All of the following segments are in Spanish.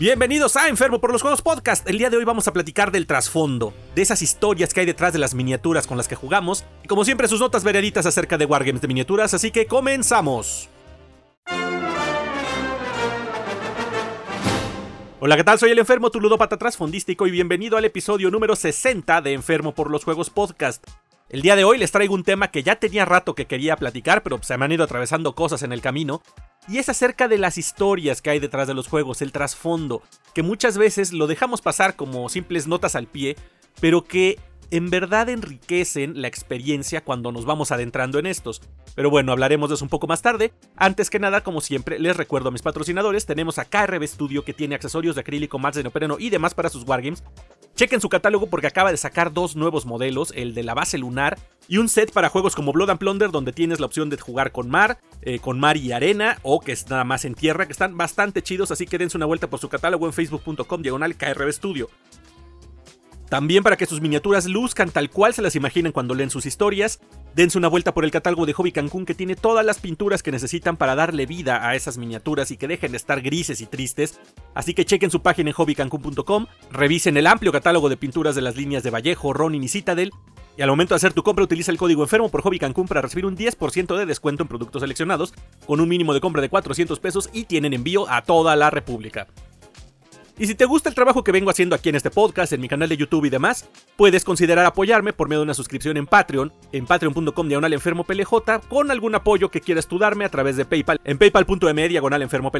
Bienvenidos a Enfermo por los Juegos Podcast. El día de hoy vamos a platicar del trasfondo, de esas historias que hay detrás de las miniaturas con las que jugamos, y como siempre sus notas vereditas acerca de Wargames de miniaturas, así que comenzamos. Hola, ¿qué tal? Soy el enfermo, tu ludópata trasfondístico y bienvenido al episodio número 60 de Enfermo por los Juegos Podcast. El día de hoy les traigo un tema que ya tenía rato que quería platicar, pero se me han ido atravesando cosas en el camino, y es acerca de las historias que hay detrás de los juegos, el trasfondo, que muchas veces lo dejamos pasar como simples notas al pie, pero que en verdad enriquecen la experiencia cuando nos vamos adentrando en estos. Pero bueno, hablaremos de eso un poco más tarde. Antes que nada, como siempre, les recuerdo a mis patrocinadores, tenemos a KRB Studio que tiene accesorios de acrílico, mats de neopreno y demás para sus wargames. Chequen su catálogo porque acaba de sacar dos nuevos modelos, el de la base lunar y un set para juegos como Blood and Plunder donde tienes la opción de jugar con mar, eh, con mar y arena o que es nada más en tierra, que están bastante chidos, así que dense una vuelta por su catálogo en facebook.com diagonal KRB Studio. También para que sus miniaturas luzcan tal cual se las imaginen cuando leen sus historias, dense una vuelta por el catálogo de Hobby Cancún que tiene todas las pinturas que necesitan para darle vida a esas miniaturas y que dejen de estar grises y tristes. Así que chequen su página en hobbycancún.com, revisen el amplio catálogo de pinturas de las líneas de Vallejo, Ronin y Citadel. Y al momento de hacer tu compra utiliza el código enfermo por Hobby Cancún para recibir un 10% de descuento en productos seleccionados, con un mínimo de compra de 400 pesos y tienen envío a toda la República. Y si te gusta el trabajo que vengo haciendo aquí en este podcast, en mi canal de YouTube y demás, puedes considerar apoyarme por medio de una suscripción en Patreon, en patreon.com diagonal con algún apoyo que quieras tú darme a través de PayPal, en paypal.me diagonal enfermo.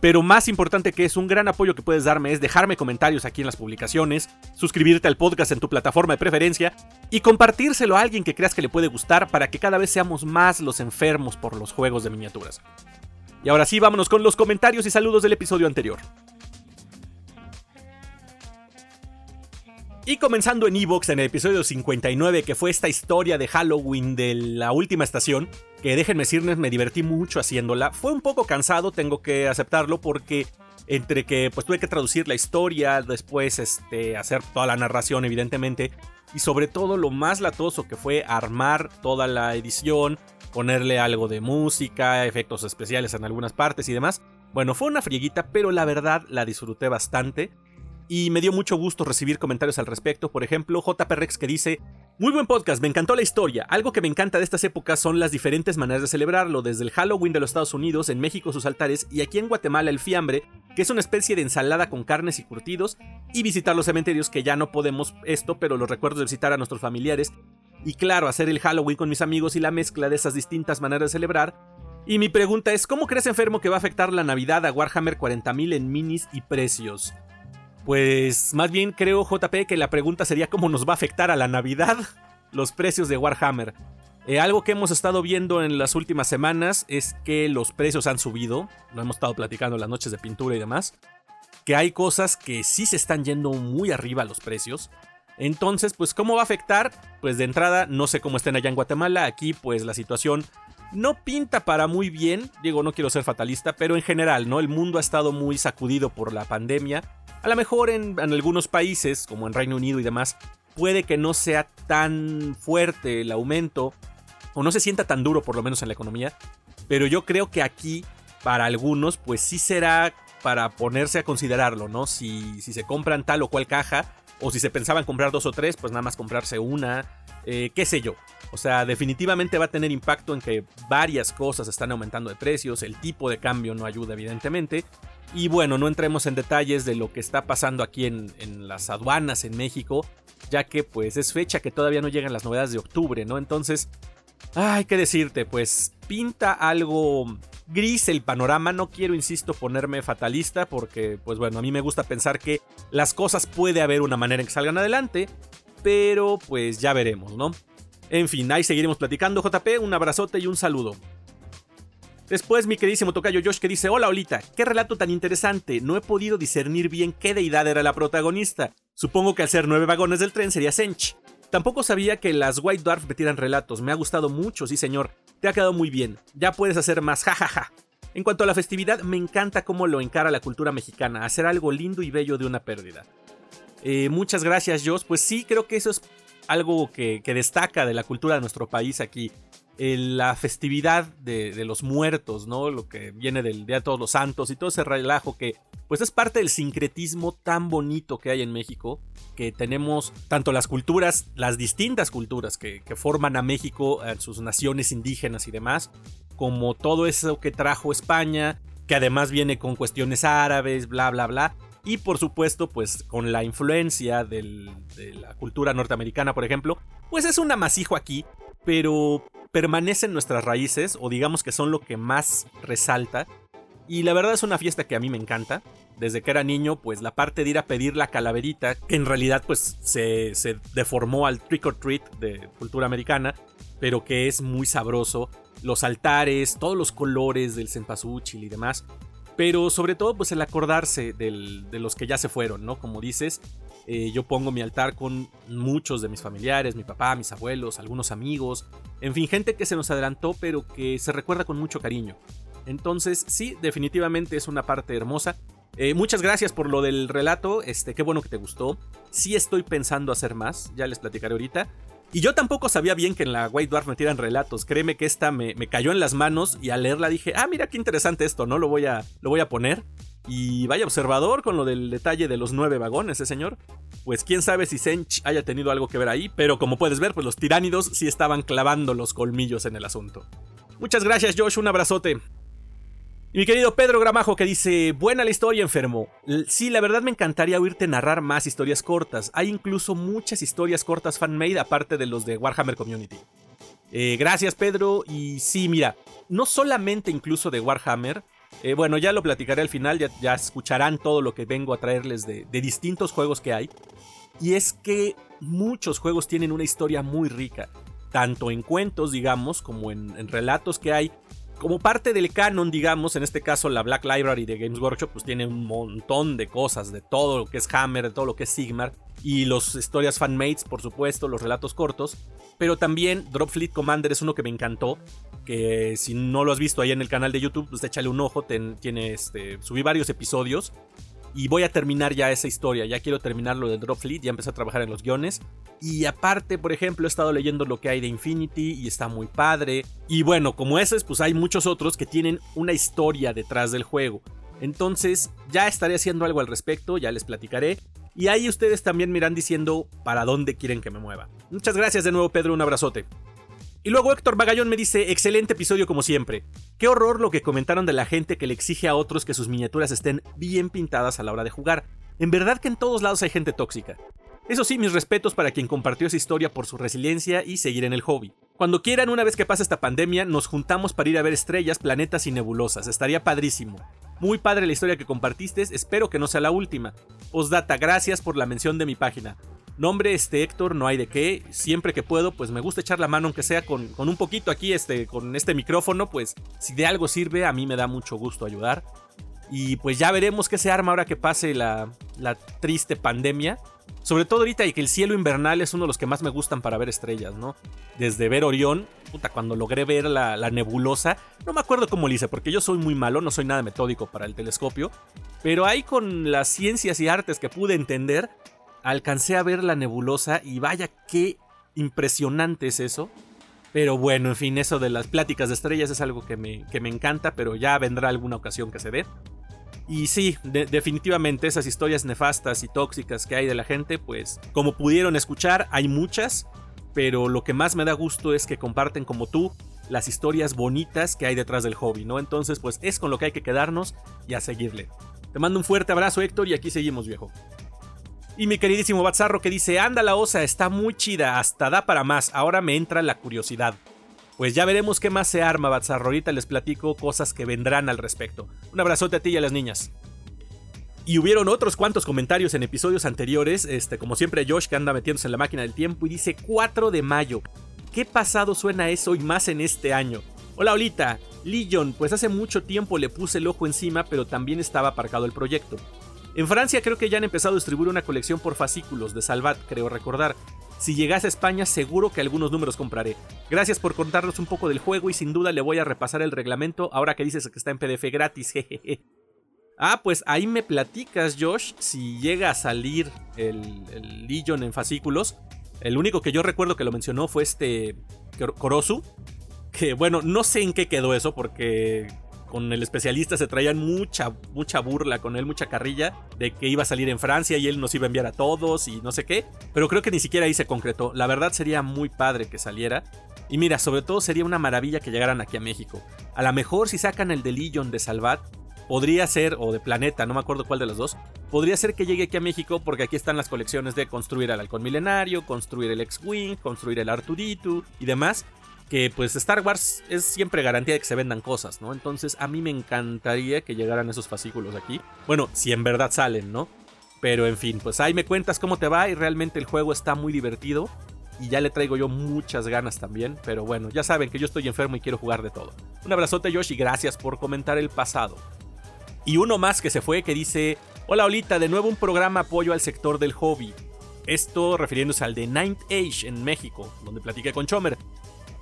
Pero más importante que es un gran apoyo que puedes darme es dejarme comentarios aquí en las publicaciones, suscribirte al podcast en tu plataforma de preferencia y compartírselo a alguien que creas que le puede gustar para que cada vez seamos más los enfermos por los juegos de miniaturas. Y ahora sí, vámonos con los comentarios y saludos del episodio anterior. Y comenzando en Evox en el episodio 59, que fue esta historia de Halloween de la última estación, que déjenme decirles, me divertí mucho haciéndola. Fue un poco cansado, tengo que aceptarlo, porque entre que pues tuve que traducir la historia, después este, hacer toda la narración, evidentemente, y sobre todo lo más latoso que fue armar toda la edición, ponerle algo de música, efectos especiales en algunas partes y demás. Bueno, fue una frieguita, pero la verdad la disfruté bastante y me dio mucho gusto recibir comentarios al respecto. Por ejemplo, JP Rex que dice: Muy buen podcast, me encantó la historia. Algo que me encanta de estas épocas son las diferentes maneras de celebrarlo, desde el Halloween de los Estados Unidos, en México sus altares y aquí en Guatemala el fiambre, que es una especie de ensalada con carnes y curtidos, y visitar los cementerios, que ya no podemos esto, pero los recuerdo de visitar a nuestros familiares. Y claro, hacer el Halloween con mis amigos y la mezcla de esas distintas maneras de celebrar. Y mi pregunta es, ¿cómo crees enfermo que va a afectar la Navidad a Warhammer 40.000 en minis y precios? Pues más bien creo, JP, que la pregunta sería cómo nos va a afectar a la Navidad los precios de Warhammer. Eh, algo que hemos estado viendo en las últimas semanas es que los precios han subido. Lo hemos estado platicando las noches de pintura y demás. Que hay cosas que sí se están yendo muy arriba los precios. Entonces, pues, ¿cómo va a afectar? Pues de entrada, no sé cómo estén allá en Guatemala. Aquí, pues, la situación no pinta para muy bien. Digo, no quiero ser fatalista, pero en general, ¿no? El mundo ha estado muy sacudido por la pandemia. A lo mejor en, algunos países, como en Reino Unido y demás, puede que no sea tan fuerte el aumento, o no se sienta tan duro por lo menos en la economía, pero yo creo que aquí, para algunos, pues sí será para ponerse a considerarlo, ¿no? Si, si se compran tal o cual caja, o si se pensaban comprar dos o tres, pues nada más comprarse una, eh, qué sé yo. O sea, definitivamente va a tener impacto en que varias cosas están aumentando de precios, el tipo de cambio no ayuda evidentemente, y bueno, no entremos en detalles de lo que está pasando aquí en, las aduanas en México, ya que pues es fecha que todavía no llegan las novedades de octubre, ¿no? Entonces, ay, qué decirte, pues pinta algo gris el panorama, no quiero, insisto, ponerme fatalista, porque pues bueno, a mí me gusta pensar que las cosas puede haber una manera en que salgan adelante, pero pues ya veremos, ¿no? En fin, ahí seguiremos platicando, JP, un abrazote y un saludo. Después mi queridísimo tocayo Josh que dice, hola Olita, qué relato tan interesante, no he podido discernir bien qué deidad era la protagonista. Supongo que al ser nueve vagones del tren sería Sench. Tampoco sabía que las White Dwarf metieran relatos, me ha gustado mucho, sí señor, te ha quedado muy bien, ya puedes hacer más, jajaja. En cuanto a la festividad, me encanta cómo lo encara la cultura mexicana, hacer algo lindo y bello de una pérdida. Eh, muchas gracias Josh, pues sí, creo que eso es algo que, destaca de la cultura de nuestro país aquí la festividad de, los muertos, ¿no? Lo que viene del Día de Todos los Santos y todo ese relajo que pues es parte del sincretismo tan bonito que hay en México, que tenemos tanto las culturas, las distintas culturas que, forman a México, sus naciones indígenas y demás, como todo eso que trajo España, que además viene con cuestiones árabes, bla, bla, bla. Y por supuesto, pues con la influencia de la cultura norteamericana, por ejemplo, pues es un amasijo aquí, pero permanecen nuestras raíces, o digamos que son lo que más resalta. Y la verdad es una fiesta que a mí me encanta. Desde que era niño, pues la parte de ir a pedir la calaverita, que en realidad pues se, se deformó al trick or treat de cultura americana, pero que es muy sabroso. Los altares, todos los colores del cempasúchil y demás. Pero sobre todo, pues el acordarse de los que ya se fueron, ¿no? Como dices, eh, yo pongo mi altar con muchos de mis familiares, mi papá, mis abuelos, algunos amigos, en fin, gente que se nos adelantó, pero que se recuerda con mucho cariño. Entonces, sí, definitivamente es una parte hermosa. Eh, muchas gracias por lo del relato, este, qué bueno que te gustó. Sí estoy pensando hacer más, ya les platicaré ahorita. Y yo tampoco sabía bien que en la White Dwarf me tiran relatos. Créeme que esta me, cayó en las manos y al leerla dije, ah, mira qué interesante esto, ¿no? Lo voy a, lo voy a poner. Y vaya observador con lo del detalle de los nueve vagones, ¿eh, señor? Pues quién sabe si Sench haya tenido algo que ver ahí, pero como puedes ver, pues los tiránidos sí estaban clavando los colmillos en el asunto. Muchas gracias, Josh, un abrazote. Y mi querido Pedro Gramajo que dice, buena la historia enfermo. Sí, la verdad me encantaría oírte narrar más historias cortas. Hay incluso muchas historias cortas fan-made aparte de los de Warhammer Community. Eh, gracias Pedro. Y sí, mira, no solamente incluso de Warhammer. Eh, bueno, ya lo platicaré al final, ya, escucharán todo lo que vengo a traerles de, distintos juegos que hay. Y es que muchos juegos tienen una historia muy rica, tanto en cuentos, digamos, como en relatos que hay como parte del canon, digamos, en este caso la Black Library de Games Workshop, pues tiene un montón de cosas, de todo lo que es Hammer, de todo lo que es Sigmar, y los historias fanmates, por supuesto, los relatos cortos, pero también Dropfleet Commander es uno que me encantó, que si no lo has visto ahí en el canal de YouTube, pues échale un ojo, tiene este, subí varios episodios, y voy a terminar ya esa historia. Ya quiero terminar lo de Drop Fleet, ya empecé a trabajar en los guiones. Y aparte, por ejemplo, he estado leyendo lo que hay de Infinity y está muy padre. Y bueno, como ese, pues hay muchos otros que tienen una historia detrás del juego. Entonces, ya estaré haciendo algo al respecto, ya les platicaré. Y ahí ustedes también me irán diciendo para dónde quieren que me mueva. Muchas gracias de nuevo, Pedro, un abrazote. Y luego Héctor Bagallón me dice, excelente episodio como siempre. Qué horror lo que comentaron de la gente que le exige a otros que sus miniaturas estén bien pintadas a la hora de jugar. En verdad que en todos lados hay gente tóxica. Eso sí, mis respetos para quien compartió esa historia por su resiliencia y seguir en el hobby. Cuando quieran, una vez que pase esta pandemia, nos juntamos para ir a ver estrellas, planetas y nebulosas. Estaría padrísimo. Muy padre la historia que compartiste, espero que no sea la última. Osdata, gracias por la mención de mi página. Nombre, este Héctor, no hay de qué. Siempre que puedo, pues me gusta echar la mano, aunque sea con, con, un poquito aquí, este, con este micrófono, pues si de algo sirve, a mí me da mucho gusto ayudar. Y pues ya veremos qué se arma ahora que pase la, la triste pandemia. Sobre todo ahorita y que el cielo invernal es uno de los que más me gustan para ver estrellas, ¿no? Desde ver Orión, puta, cuando logré ver la, la nebulosa, no me acuerdo cómo lo hice, porque yo soy muy malo, no soy nada metódico para el telescopio, pero ahí con las ciencias y artes que pude entender, alcancé a ver la nebulosa y vaya qué impresionante es eso. Pero bueno, en fin, eso de las pláticas de estrellas es algo que me, que me encanta, pero ya vendrá alguna ocasión que se dé. Y sí, definitivamente esas historias nefastas y tóxicas que hay de la gente, pues como pudieron escuchar, hay muchas, pero lo que más me da gusto es que comparten como tú las historias bonitas que hay detrás del hobby, ¿no? Entonces, pues es con lo que hay que quedarnos y a seguirle. Te mando un fuerte abrazo, Héctor, y aquí seguimos, viejo. Y mi queridísimo Batzarro que dice, anda la osa, está muy chida, hasta da para más, ahora me entra la curiosidad. Pues ya veremos qué más se arma, Batzarro, ahorita les platico cosas que vendrán al respecto. Un abrazote a ti y a las niñas. Y hubieron otros cuantos comentarios en episodios anteriores, este, como siempre Josh que anda metiéndose en la máquina del tiempo y dice 4 de mayo. ¿Qué pasado suena eso y más en este año? Hola Olita, Legion, pues hace mucho tiempo le puse el ojo encima, pero también estaba aparcado el proyecto. En Francia creo que ya han empezado a distribuir una colección por fascículos de Salvat, creo recordar. Si llegase a España seguro que algunos números compraré. Gracias por contarnos un poco del juego y sin duda le voy a repasar el reglamento ahora que dices que está en PDF gratis. Ah, pues ahí me platicas, Josh, si llega a salir el, el Legion en fascículos. El único que yo recuerdo que lo mencionó fue este Korosu, que bueno, no sé en qué quedó eso porque con el especialista se traían mucha, mucha burla con él, mucha carrilla de que iba a salir en Francia y él nos iba a enviar a todos y no sé qué. Pero creo que ni siquiera ahí se concretó. La verdad sería muy padre que saliera. Y mira, sobre todo sería una maravilla que llegaran aquí a México. A lo mejor si sacan el de Legion de Salvat, podría ser, o de Planeta, no me acuerdo cuál de los dos, podría ser que llegue aquí a México porque aquí están las colecciones de construir el halcón milenario, construir el X-Wing, construir el Arturito y demás que pues Star Wars es siempre garantía de que se vendan cosas, ¿no? Entonces a mí me encantaría que llegaran esos fascículos aquí. Bueno, si en verdad salen, ¿no? Pero en fin, pues ahí me cuentas cómo te va y realmente el juego está muy divertido. Y ya le traigo yo muchas ganas también. Pero bueno, ya saben que yo estoy enfermo y quiero jugar de todo. Un abrazote Josh y gracias por comentar el pasado. Y uno más que se fue que dice, hola Olita, de nuevo un programa apoyo al sector del hobby. Esto refiriéndose al de Ninth Age en México, donde platiqué con Chomer.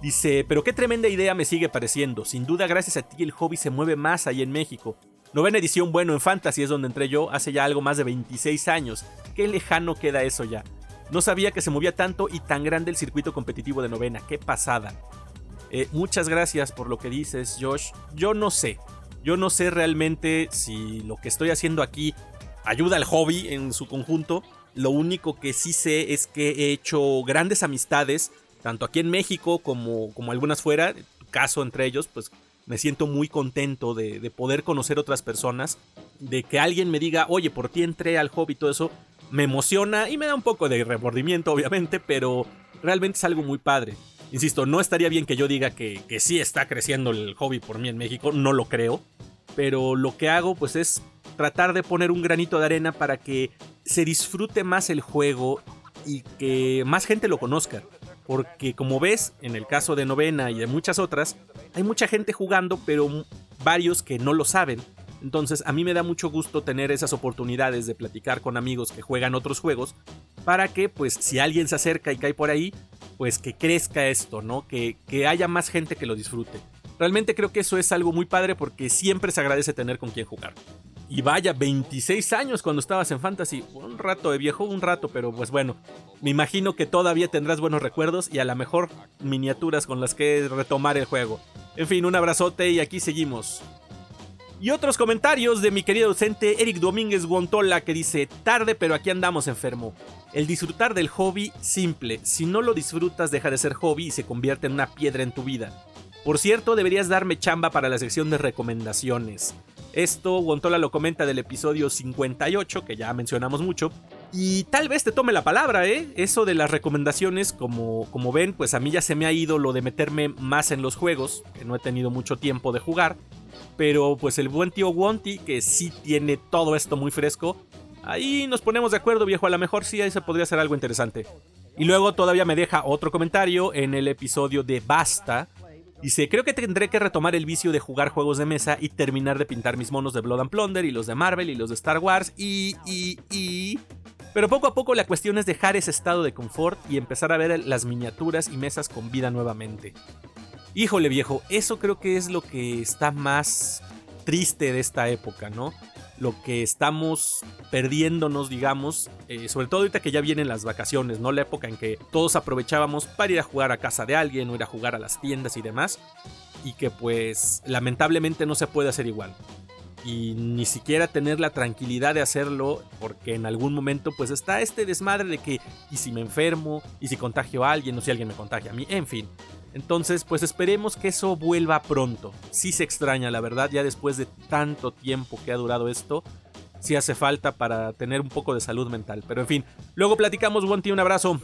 Dice, pero qué tremenda idea me sigue pareciendo. Sin duda, gracias a ti el hobby se mueve más ahí en México. Novena edición, bueno, en Fantasy es donde entré yo hace ya algo más de 26 años. Qué lejano queda eso ya. No sabía que se movía tanto y tan grande el circuito competitivo de novena. Qué pasada. Eh, muchas gracias por lo que dices, Josh. Yo no sé. Yo no sé realmente si lo que estoy haciendo aquí ayuda al hobby en su conjunto. Lo único que sí sé es que he hecho grandes amistades tanto aquí en México como, como algunas fuera, caso entre ellos, pues me siento muy contento de, poder conocer otras personas, de que alguien me diga, oye, por ti entré al hobby y todo eso, me emociona y me da un poco de remordimiento, obviamente, pero realmente es algo muy padre. Insisto, no estaría bien que yo diga que, que sí está creciendo el hobby por mí en México, no lo creo, pero lo que hago pues es tratar de poner un granito de arena para que se disfrute más el juego y que más gente lo conozca. Porque como ves, en el caso de Novena y de muchas otras, hay mucha gente jugando, pero varios que no lo saben. Entonces a mí me da mucho gusto tener esas oportunidades de platicar con amigos que juegan otros juegos para que pues si alguien se acerca y cae por ahí, pues que crezca esto, ¿no? Que, que haya más gente que lo disfrute. Realmente creo que eso es algo muy padre porque siempre se agradece tener con quien jugar. Y vaya, 26 años cuando estabas en Fantasy. Un rato de viejo, un rato, pero pues bueno. Me imagino que todavía tendrás buenos recuerdos y a lo mejor miniaturas con las que retomar el juego. En fin, un abrazote y aquí seguimos. Y otros comentarios de mi querido docente Eric Domínguez Guantola que dice, tarde pero aquí andamos enfermo. El disfrutar del hobby simple, si no lo disfrutas deja de ser hobby y se convierte en una piedra en tu vida. Por cierto, deberías darme chamba para la sección de recomendaciones. Esto Wontola lo comenta del episodio 58, que ya mencionamos mucho. Y tal vez te tome la palabra, ¿eh? Eso de las recomendaciones, como, como ven, pues a mí ya se me ha ido lo de meterme más en los juegos, que no he tenido mucho tiempo de jugar. Pero pues el buen tío Wonti, que sí tiene todo esto muy fresco, ahí nos ponemos de acuerdo, viejo. A lo mejor sí ahí se podría hacer algo interesante. Y luego todavía me deja otro comentario en el episodio de Basta, Dice, creo que tendré que retomar el vicio de jugar juegos de mesa y terminar de pintar mis monos de Blood and Plunder y los de Marvel y los de Star Wars y, y, y... Pero poco a poco la cuestión es dejar ese estado de confort y empezar a ver las miniaturas y mesas con vida nuevamente. Híjole viejo, eso creo que es lo que está más triste de esta época, ¿no? Lo que estamos perdiéndonos, digamos, eh, sobre todo ahorita que ya vienen las vacaciones, ¿no? La época en que todos aprovechábamos para ir a jugar a casa de alguien o ir a jugar a las tiendas y demás, y que pues lamentablemente no se puede hacer igual. Y ni siquiera tener la tranquilidad de hacerlo, porque en algún momento pues está este desmadre de que, ¿y si me enfermo? ¿Y si contagio a alguien? ¿O si alguien me contagia a mí? En fin, entonces, pues esperemos que eso vuelva pronto. Sí se extraña, la verdad, ya después de tanto tiempo que ha durado esto, sí hace falta para tener un poco de salud mental. Pero en fin, luego platicamos, Wanty, un abrazo.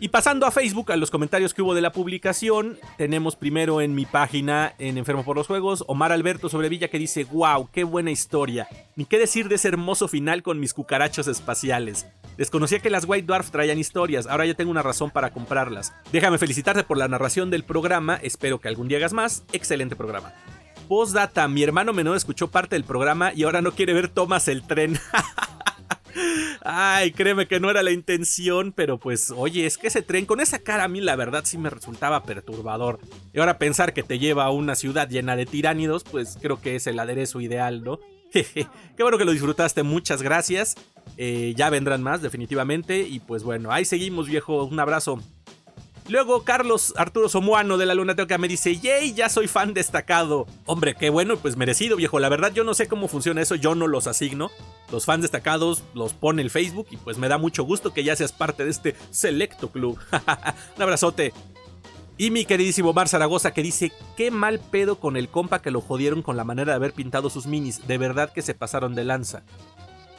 Y pasando a Facebook, a los comentarios que hubo de la publicación, tenemos primero en mi página, en Enfermo por los Juegos, Omar Alberto Sobrevilla que dice, wow, qué buena historia. Ni qué decir de ese hermoso final con mis cucarachos espaciales. Desconocía que las White Dwarf traían historias, ahora ya tengo una razón para comprarlas. Déjame felicitarte por la narración del programa, espero que algún día hagas más. Excelente programa. Postdata, mi hermano menor escuchó parte del programa y ahora no quiere ver Thomas el tren. Ay, créeme que no era la intención, pero pues, oye, es que ese tren con esa cara a mí la verdad sí me resultaba perturbador. Y ahora pensar que te lleva a una ciudad llena de tiránidos, pues creo que es el aderezo ideal, ¿no? Qué bueno que lo disfrutaste, muchas gracias. Eh, ya vendrán más, definitivamente. Y pues bueno, ahí seguimos, viejo. Un abrazo. Luego Carlos Arturo Somuano de la Lunateca me dice, yay, ya soy fan destacado. Hombre, qué bueno, pues merecido, viejo. La verdad yo no sé cómo funciona eso, yo no los asigno. Los fans destacados los pone el Facebook y pues me da mucho gusto que ya seas parte de este selecto club. Un abrazote. Y mi queridísimo Mar Zaragoza que dice, qué mal pedo con el compa que lo jodieron con la manera de haber pintado sus minis. De verdad que se pasaron de lanza.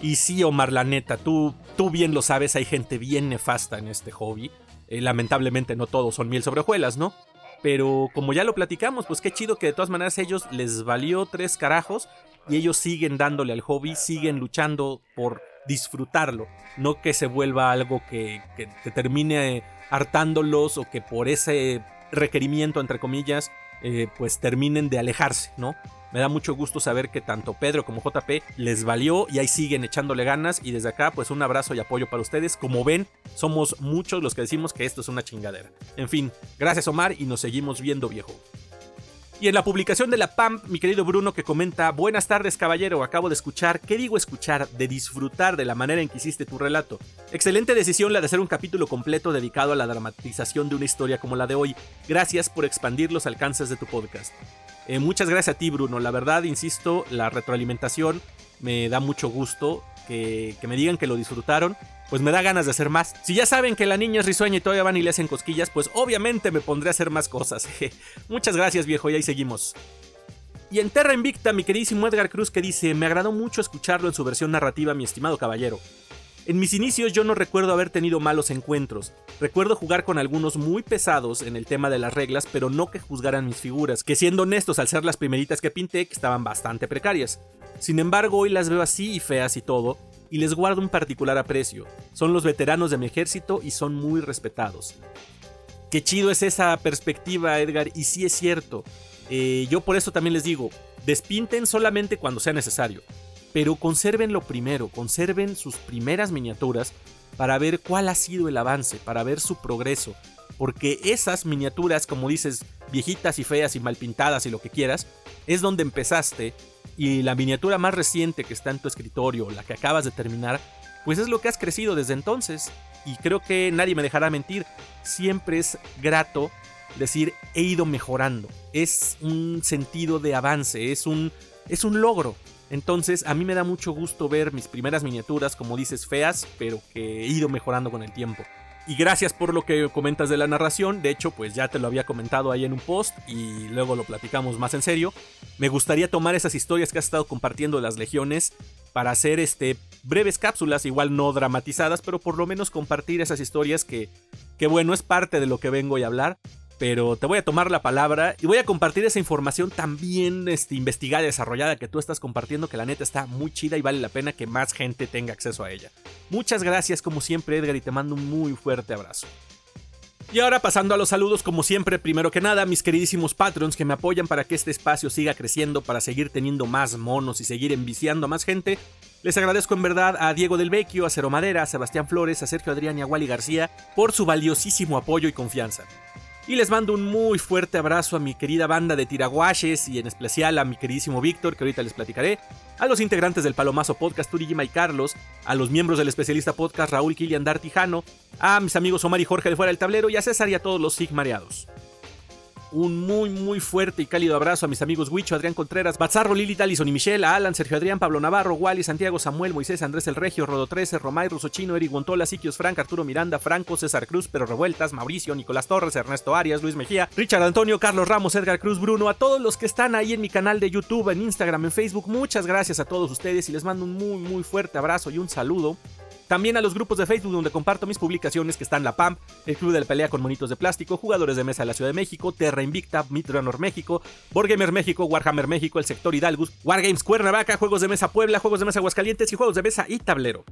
Y sí, Omar, la neta, tú, tú bien lo sabes, hay gente bien nefasta en este hobby. Eh, lamentablemente no todos son miel sobre hojuelas, ¿no? Pero como ya lo platicamos, pues qué chido que de todas maneras ellos les valió tres carajos y ellos siguen dándole al hobby, siguen luchando por disfrutarlo, no que se vuelva algo que, que, termine hartándolos o que por ese requerimiento, entre comillas, eh, pues terminen de alejarse, ¿no? Me da mucho gusto saber que tanto Pedro como JP les valió y ahí siguen echándole ganas y desde acá pues un abrazo y apoyo para ustedes. Como ven, somos muchos los que decimos que esto es una chingadera. En fin, gracias Omar y nos seguimos viendo viejo. Y en la publicación de la PAM, mi querido Bruno que comenta, buenas tardes caballero, acabo de escuchar, ¿qué digo escuchar? De disfrutar de la manera en que hiciste tu relato. Excelente decisión la de hacer un capítulo completo dedicado a la dramatización de una historia como la de hoy. Gracias por expandir los alcances de tu podcast. Eh, muchas gracias a ti Bruno, la verdad, insisto, la retroalimentación me da mucho gusto que, que me digan que lo disfrutaron pues me da ganas de hacer más. Si ya saben que la niña es risueña y todavía van y le hacen cosquillas, pues obviamente me pondré a hacer más cosas. Muchas gracias viejo y ahí seguimos. Y en Terra Invicta, mi queridísimo Edgar Cruz que dice, me agradó mucho escucharlo en su versión narrativa, mi estimado caballero. En mis inicios yo no recuerdo haber tenido malos encuentros. Recuerdo jugar con algunos muy pesados en el tema de las reglas, pero no que juzgaran mis figuras, que siendo honestos al ser las primeritas que pinté, que estaban bastante precarias. Sin embargo, hoy las veo así y feas y todo, y les guardo un particular aprecio. Son los veteranos de mi ejército y son muy respetados. Qué chido es esa perspectiva, Edgar, y sí es cierto. Eh, yo por eso también les digo, despinten solamente cuando sea necesario, pero conserven lo primero, conserven sus primeras miniaturas para ver cuál ha sido el avance, para ver su progreso, porque esas miniaturas, como dices, viejitas y feas y mal pintadas y lo que quieras, es donde empezaste y la miniatura más reciente que está en tu escritorio, la que acabas de terminar, pues es lo que has crecido desde entonces. Y creo que nadie me dejará mentir, siempre es grato decir he ido mejorando. Es un sentido de avance, es un, es un logro. Entonces a mí me da mucho gusto ver mis primeras miniaturas, como dices, feas, pero que he ido mejorando con el tiempo. Y gracias por lo que comentas de la narración. De hecho, pues ya te lo había comentado ahí en un post y luego lo platicamos más en serio. Me gustaría tomar esas historias que has estado compartiendo de las legiones para hacer este breves cápsulas, igual no dramatizadas, pero por lo menos compartir esas historias que, que bueno, es parte de lo que vengo a hablar pero te voy a tomar la palabra y voy a compartir esa información también este, investigada desarrollada que tú estás compartiendo, que la neta está muy chida y vale la pena que más gente tenga acceso a ella. Muchas gracias como siempre Edgar y te mando un muy fuerte abrazo. Y ahora pasando a los saludos, como siempre, primero que nada, mis queridísimos patrons que me apoyan para que este espacio siga creciendo, para seguir teniendo más monos y seguir enviciando a más gente. Les agradezco en verdad a Diego del Vecchio, a Cero Madera, a Sebastián Flores, a Sergio Adrián y a Wally García por su valiosísimo apoyo y confianza. Y les mando un muy fuerte abrazo a mi querida banda de tiraguaches y en especial a mi queridísimo Víctor, que ahorita les platicaré, a los integrantes del Palomazo Podcast, Turigima y Carlos, a los miembros del especialista podcast Raúl Kilian Dartijano, a mis amigos Omar y Jorge de Fuera del Tablero y a César y a todos los Sigmareados. Un muy, muy fuerte y cálido abrazo a mis amigos Huicho, Adrián Contreras, Bazarro, Lili, Talison y Michelle, Alan, Sergio Adrián, Pablo Navarro, Wally, Santiago, Samuel, Moisés, Andrés El Regio, Rodo 13, Romay, Chino, Eric Guantola, Siquios Frank, Arturo Miranda, Franco, César Cruz, Pero Revueltas, Mauricio, Nicolás Torres, Ernesto Arias, Luis Mejía, Richard Antonio, Carlos Ramos, Edgar Cruz, Bruno, a todos los que están ahí en mi canal de YouTube, en Instagram, en Facebook, muchas gracias a todos ustedes y les mando un muy, muy fuerte abrazo y un saludo. También a los grupos de Facebook donde comparto mis publicaciones que están La PAMP, el Club de la Pelea con Monitos de Plástico, Jugadores de Mesa de la Ciudad de México, Terra Invicta, Mitranor México, Wargamer México, Warhammer México, el sector Hidalgus, Wargames Cuernavaca, Juegos de Mesa Puebla, Juegos de Mesa Aguascalientes y Juegos de Mesa y Tablero.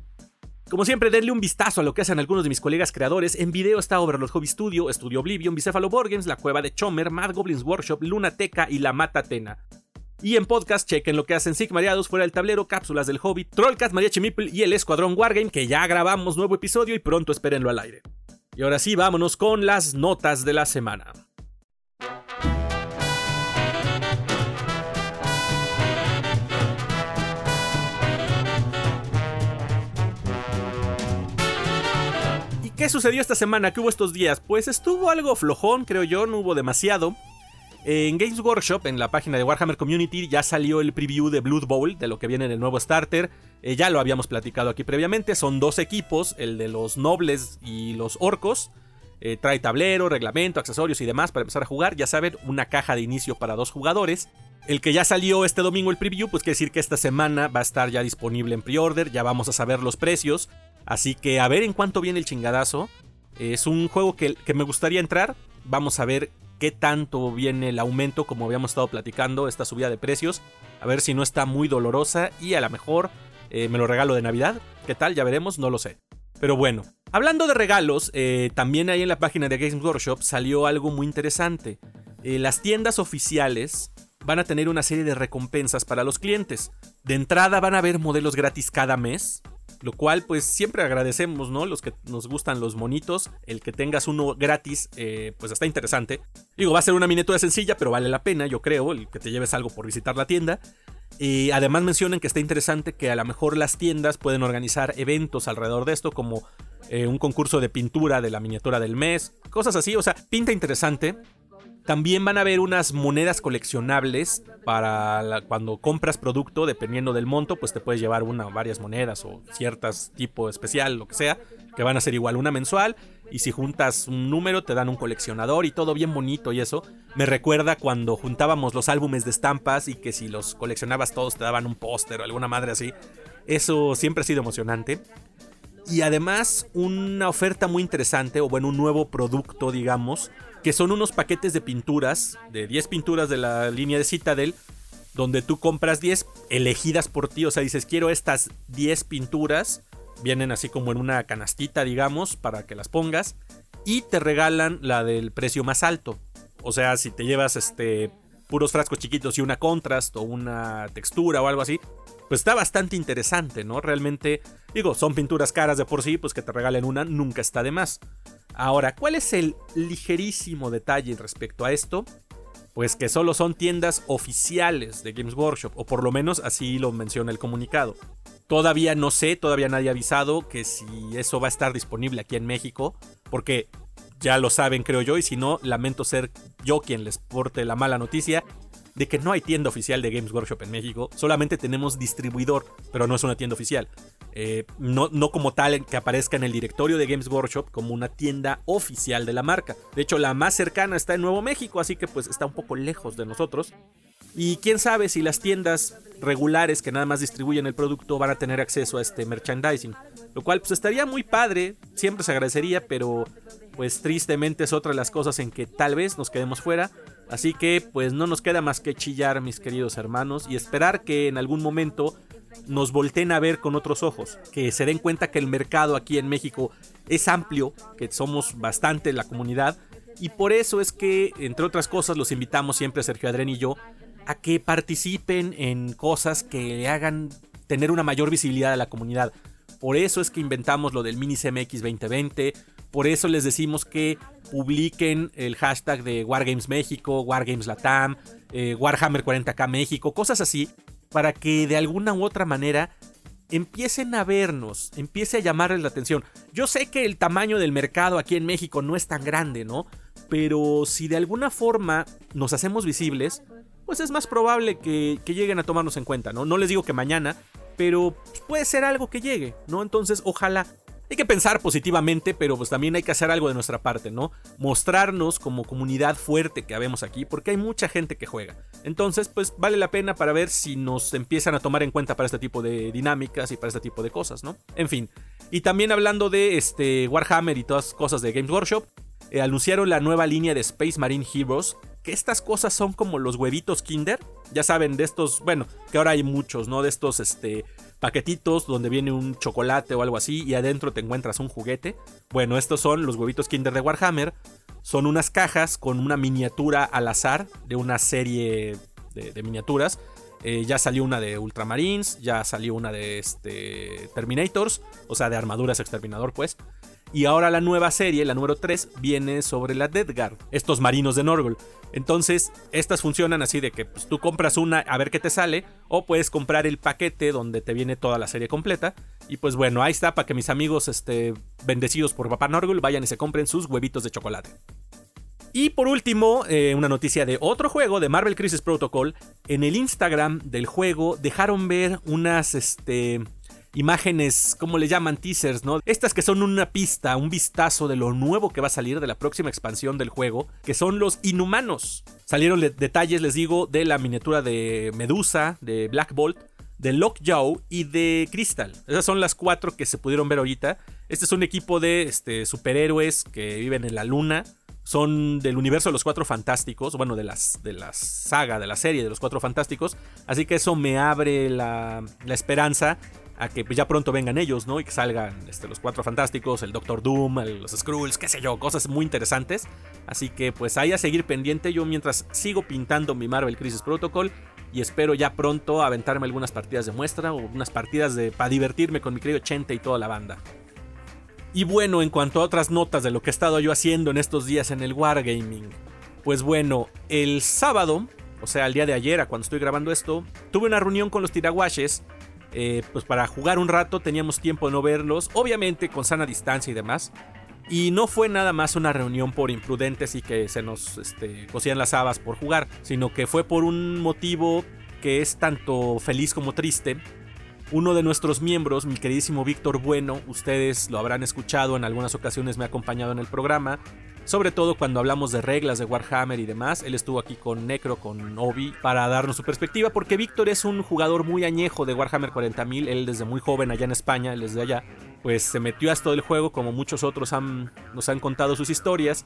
Como siempre, denle un vistazo a lo que hacen algunos de mis colegas creadores. En video está Overlord Hobby Studio, Studio Oblivion, Bicéfalo Board Games, La Cueva de Chomer, Mad Goblins Workshop, Lunateca y La Mata Tena. Y en podcast chequen lo que hacen Sigmariados fuera del tablero, cápsulas del Hobbit, Trollcast, Mariachi Meeple y el Escuadrón Wargame, que ya grabamos nuevo episodio y pronto espérenlo al aire. Y ahora sí, vámonos con las notas de la semana. ¿Y ¿Qué sucedió esta semana? ¿Qué hubo estos días? Pues estuvo algo flojón, creo yo, no hubo demasiado. En Games Workshop, en la página de Warhammer Community, ya salió el preview de Blood Bowl, de lo que viene en el nuevo starter. Eh, ya lo habíamos platicado aquí previamente. Son dos equipos, el de los nobles y los orcos. Eh, trae tablero, reglamento, accesorios y demás para empezar a jugar. Ya saben, una caja de inicio para dos jugadores. El que ya salió este domingo el preview, pues quiere decir que esta semana va a estar ya disponible en pre-order. Ya vamos a saber los precios. Así que a ver en cuánto viene el chingadazo. Es un juego que, que me gustaría entrar. Vamos a ver qué tanto viene el aumento, como habíamos estado platicando, esta subida de precios. A ver si no está muy dolorosa y a lo mejor eh, me lo regalo de Navidad. ¿Qué tal? Ya veremos, no lo sé. Pero bueno, hablando de regalos, eh, también ahí en la página de Games Workshop salió algo muy interesante. Eh, las tiendas oficiales van a tener una serie de recompensas para los clientes. De entrada van a haber modelos gratis cada mes. Lo cual pues siempre agradecemos, ¿no? Los que nos gustan los monitos, el que tengas uno gratis, eh, pues está interesante. Digo, va a ser una miniatura sencilla, pero vale la pena, yo creo, el que te lleves algo por visitar la tienda. Y además mencionan que está interesante que a lo mejor las tiendas pueden organizar eventos alrededor de esto, como eh, un concurso de pintura de la miniatura del mes, cosas así, o sea, pinta interesante. También van a haber unas monedas coleccionables para cuando compras producto, dependiendo del monto, pues te puedes llevar una o varias monedas o ciertas tipo especial, lo que sea, que van a ser igual una mensual. Y si juntas un número, te dan un coleccionador y todo bien bonito y eso. Me recuerda cuando juntábamos los álbumes de estampas y que si los coleccionabas todos te daban un póster o alguna madre así. Eso siempre ha sido emocionante. Y además una oferta muy interesante, o bueno, un nuevo producto, digamos, que son unos paquetes de pinturas, de 10 pinturas de la línea de Citadel, donde tú compras 10 elegidas por ti, o sea, dices, quiero estas 10 pinturas, vienen así como en una canastita, digamos, para que las pongas, y te regalan la del precio más alto. O sea, si te llevas este puros frascos chiquitos y una contrast o una textura o algo así, pues está bastante interesante, ¿no? Realmente, digo, son pinturas caras de por sí, pues que te regalen una nunca está de más. Ahora, ¿cuál es el ligerísimo detalle respecto a esto? Pues que solo son tiendas oficiales de Games Workshop, o por lo menos así lo menciona el comunicado. Todavía no sé, todavía nadie ha avisado que si eso va a estar disponible aquí en México, porque ya lo saben creo yo, y si no, lamento ser yo quien les porte la mala noticia de que no hay tienda oficial de Games Workshop en México, solamente tenemos distribuidor, pero no es una tienda oficial. Eh, no, no como tal que aparezca en el directorio de Games Workshop como una tienda oficial de la marca. De hecho, la más cercana está en Nuevo México, así que pues está un poco lejos de nosotros. Y quién sabe si las tiendas regulares que nada más distribuyen el producto van a tener acceso a este merchandising. Lo cual pues estaría muy padre, siempre se agradecería, pero pues tristemente es otra de las cosas en que tal vez nos quedemos fuera. Así que pues no nos queda más que chillar mis queridos hermanos y esperar que en algún momento nos volteen a ver con otros ojos, que se den cuenta que el mercado aquí en México es amplio, que somos bastante la comunidad, y por eso es que, entre otras cosas, los invitamos siempre, Sergio Adren y yo, a que participen en cosas que le hagan tener una mayor visibilidad a la comunidad. Por eso es que inventamos lo del Mini CMX 2020, por eso les decimos que publiquen el hashtag de Wargames México, Wargames Latam, eh, Warhammer 40k México, cosas así, para que de alguna u otra manera empiecen a vernos, empiece a llamarles la atención. Yo sé que el tamaño del mercado aquí en México no es tan grande, ¿no? Pero si de alguna forma nos hacemos visibles, pues es más probable que, que lleguen a tomarnos en cuenta, ¿no? No les digo que mañana, pero puede ser algo que llegue, ¿no? Entonces, ojalá hay que pensar positivamente, pero pues también hay que hacer algo de nuestra parte, ¿no? Mostrarnos como comunidad fuerte que habemos aquí, porque hay mucha gente que juega. Entonces, pues vale la pena para ver si nos empiezan a tomar en cuenta para este tipo de dinámicas y para este tipo de cosas, ¿no? En fin. Y también hablando de este Warhammer y todas cosas de Games Workshop, eh, anunciaron la nueva línea de Space Marine Heroes, que estas cosas son como los huevitos Kinder, ya saben, de estos, bueno, que ahora hay muchos, ¿no? De estos, este, paquetitos donde viene un chocolate o algo así y adentro te encuentras un juguete. Bueno, estos son los huevitos Kinder de Warhammer. Son unas cajas con una miniatura al azar de una serie de, miniaturas. Eh, ya salió una de Ultramarines, ya salió una de este, Terminators, o sea, de armaduras exterminador, pues. Y ahora la nueva serie, la número 3, viene sobre la Death Guard, estos marinos de Norgol. Entonces, estas funcionan así de que pues, tú compras una a ver qué te sale, o puedes comprar el paquete donde te viene toda la serie completa. Y pues bueno, ahí está para que mis amigos este, bendecidos por Papá Norgol vayan y se compren sus huevitos de chocolate. Y por último, eh, una noticia de otro juego, de Marvel Crisis Protocol. En el Instagram del juego dejaron ver unas este, imágenes, ¿cómo le llaman? Teasers, ¿no? Estas que son una pista, un vistazo de lo nuevo que va a salir de la próxima expansión del juego, que son los inhumanos. Salieron detalles, les digo, de la miniatura de Medusa, de Black Bolt, de Lockjaw y de Crystal. Esas son las cuatro que se pudieron ver ahorita. Este es un equipo de este, superhéroes que viven en la luna son del universo de los Cuatro Fantásticos, bueno, de, las, de la saga, de la serie de los Cuatro Fantásticos. Así que eso me abre la, esperanza a que ya pronto vengan ellos, ¿no? Y que salgan este, los Cuatro Fantásticos, el Doctor Doom, los Skrulls, qué sé yo, cosas muy interesantes. Así que pues ahí a seguir pendiente yo mientras sigo pintando mi Marvel Crisis Protocol y espero ya pronto aventarme algunas partidas de muestra o unas partidas de para divertirme con mi querido Chente y toda la banda. Y bueno, en cuanto a otras notas de lo que he estado yo haciendo en estos días en el Wargaming, pues bueno, el sábado, o sea, el día de ayer, a cuando estoy grabando esto, tuve una reunión con los tiraguaches. Eh, pues para jugar un rato teníamos tiempo de no verlos, obviamente con sana distancia y demás. Y no fue nada más una reunión por imprudentes y que se nos este, cosían las habas por jugar, sino que fue por un motivo que es tanto feliz como triste, uno de nuestros miembros, mi queridísimo Víctor Bueno, ustedes lo habrán escuchado en algunas ocasiones, me ha acompañado en el programa, sobre todo cuando hablamos de reglas de Warhammer y demás. Él estuvo aquí con Necro, con Obi, para darnos su perspectiva, porque Víctor es un jugador muy añejo de Warhammer 40.000, él desde muy joven allá en España, desde allá, pues se metió a esto del juego, como muchos otros nos han contado sus historias,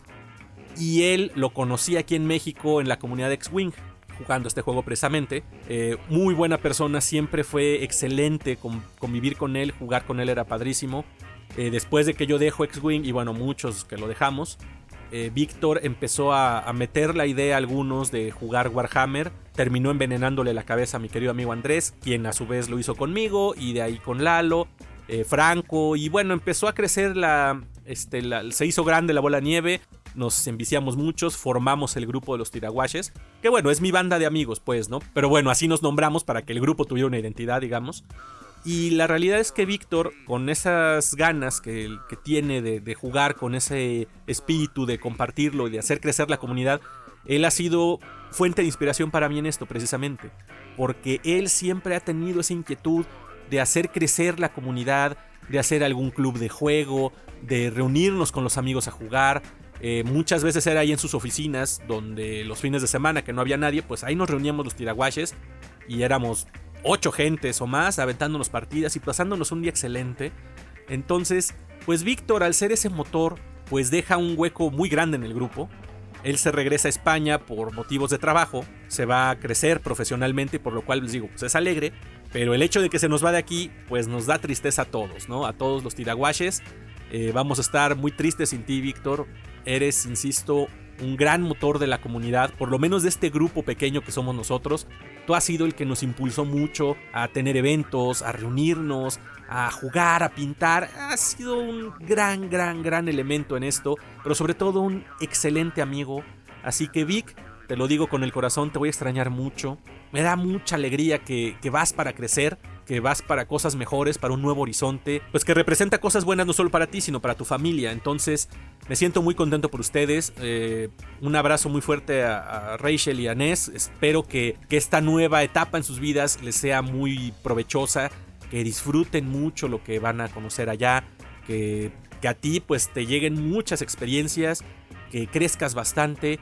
y él lo conocía aquí en México en la comunidad X-Wing jugando este juego precisamente. Eh, muy buena persona, siempre fue excelente convivir con él, jugar con él era padrísimo. Eh, después de que yo dejo X-Wing, y bueno, muchos que lo dejamos, eh, Víctor empezó a, meter la idea a algunos de jugar Warhammer. Terminó envenenándole la cabeza a mi querido amigo Andrés, quien a su vez lo hizo conmigo, y de ahí con Lalo, Franco, y bueno, empezó a crecer la, este, se hizo grande la bola de nieve nos enviciamos muchos, formamos el grupo de los tiraguaches, que bueno, es mi banda de amigos, pues, ¿no? Pero bueno, así nos nombramos para que el grupo tuviera una identidad, digamos. Y la realidad es que Víctor, con esas ganas que, que tiene de, jugar, con ese espíritu de compartirlo y de hacer crecer la comunidad, él ha sido fuente de inspiración para mí en esto precisamente. Porque él siempre ha tenido esa inquietud de hacer crecer la comunidad, de hacer algún club de juego, de reunirnos con los amigos a jugar, eh, muchas veces era ahí en sus oficinas, donde los fines de semana que no había nadie, pues ahí nos reuníamos los tiraguaches y éramos ocho gentes o más aventándonos partidas y pasándonos un día excelente. Entonces, pues Víctor, al ser ese motor, pues deja un hueco muy grande en el grupo. Él se regresa a España por motivos de trabajo, se va a crecer profesionalmente, por lo cual les digo, pues es alegre, pero el hecho de que se nos va de aquí, pues nos da tristeza a todos, ¿no? A todos los tiraguaches. Eh, vamos a estar muy tristes sin ti, Víctor. Eres, insisto, un gran motor de la comunidad, por lo menos de este grupo pequeño que somos nosotros. Tú has sido el que nos impulsó mucho a tener eventos, a reunirnos, a jugar, a pintar. Has sido un gran, gran, gran elemento en esto, pero sobre todo un excelente amigo. Así que Vic, te lo digo con el corazón, te voy a extrañar mucho. Me da mucha alegría que, que vas para crecer que vas para cosas mejores, para un nuevo horizonte, pues que representa cosas buenas no solo para ti, sino para tu familia. Entonces, me siento muy contento por ustedes. Eh, un abrazo muy fuerte a, Rachel y a Ness. Espero que, que esta nueva etapa en sus vidas les sea muy provechosa, que disfruten mucho lo que van a conocer allá, que, que a ti pues te lleguen muchas experiencias, que crezcas bastante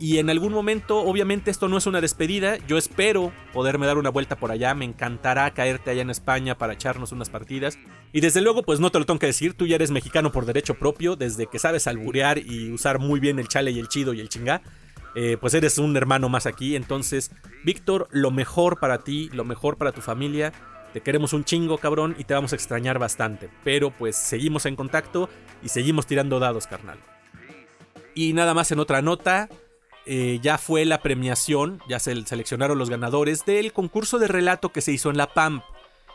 y en algún momento, obviamente esto no es una despedida, yo espero poderme dar una vuelta por allá, me encantará caerte allá en España para echarnos unas partidas. Y desde luego, pues no te lo tengo que decir, tú ya eres mexicano por derecho propio, desde que sabes alburear y usar muy bien el chale y el chido y el chingá. Eh, pues eres un hermano más aquí. Entonces, Víctor, lo mejor para ti, lo mejor para tu familia. Te queremos un chingo, cabrón, y te vamos a extrañar bastante. Pero pues seguimos en contacto y seguimos tirando dados, carnal. Y nada más en otra nota. Eh, ya fue la premiación, ya se seleccionaron los ganadores del concurso de relato que se hizo en la PAM,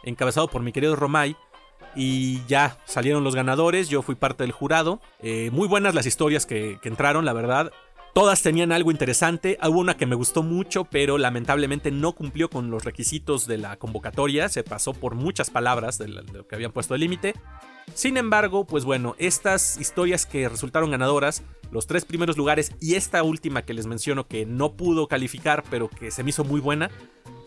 encabezado por mi querido Romay. Y ya salieron los ganadores, yo fui parte del jurado. Eh, muy buenas las historias que, que entraron, la verdad. Todas tenían algo interesante, hubo una que me gustó mucho, pero lamentablemente no cumplió con los requisitos de la convocatoria, se pasó por muchas palabras de lo que habían puesto el límite. Sin embargo, pues bueno, estas historias que resultaron ganadoras, los tres primeros lugares y esta última que les menciono que no pudo calificar, pero que se me hizo muy buena,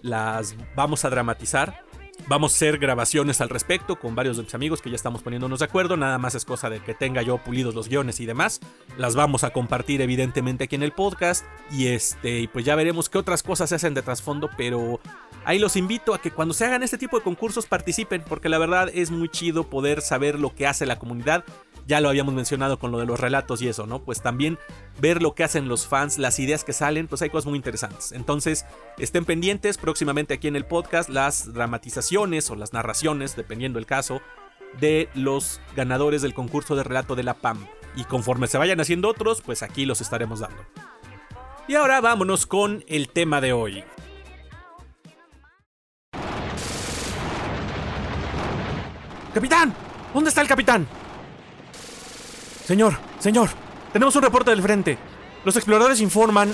las vamos a dramatizar. Vamos a hacer grabaciones al respecto con varios de mis amigos que ya estamos poniéndonos de acuerdo. Nada más es cosa de que tenga yo pulidos los guiones y demás. Las vamos a compartir evidentemente aquí en el podcast. Y este, y pues ya veremos qué otras cosas se hacen de trasfondo. Pero ahí los invito a que cuando se hagan este tipo de concursos participen. Porque la verdad es muy chido poder saber lo que hace la comunidad ya lo habíamos mencionado con lo de los relatos y eso, ¿no? Pues también ver lo que hacen los fans, las ideas que salen, pues hay cosas muy interesantes. Entonces, estén pendientes próximamente aquí en el podcast las dramatizaciones o las narraciones, dependiendo el caso, de los ganadores del concurso de relato de la PAM. Y conforme se vayan haciendo otros, pues aquí los estaremos dando. Y ahora vámonos con el tema de hoy. ¡Capitán! ¿Dónde está el capitán? Señor, señor, tenemos un reporte del frente. Los exploradores informan...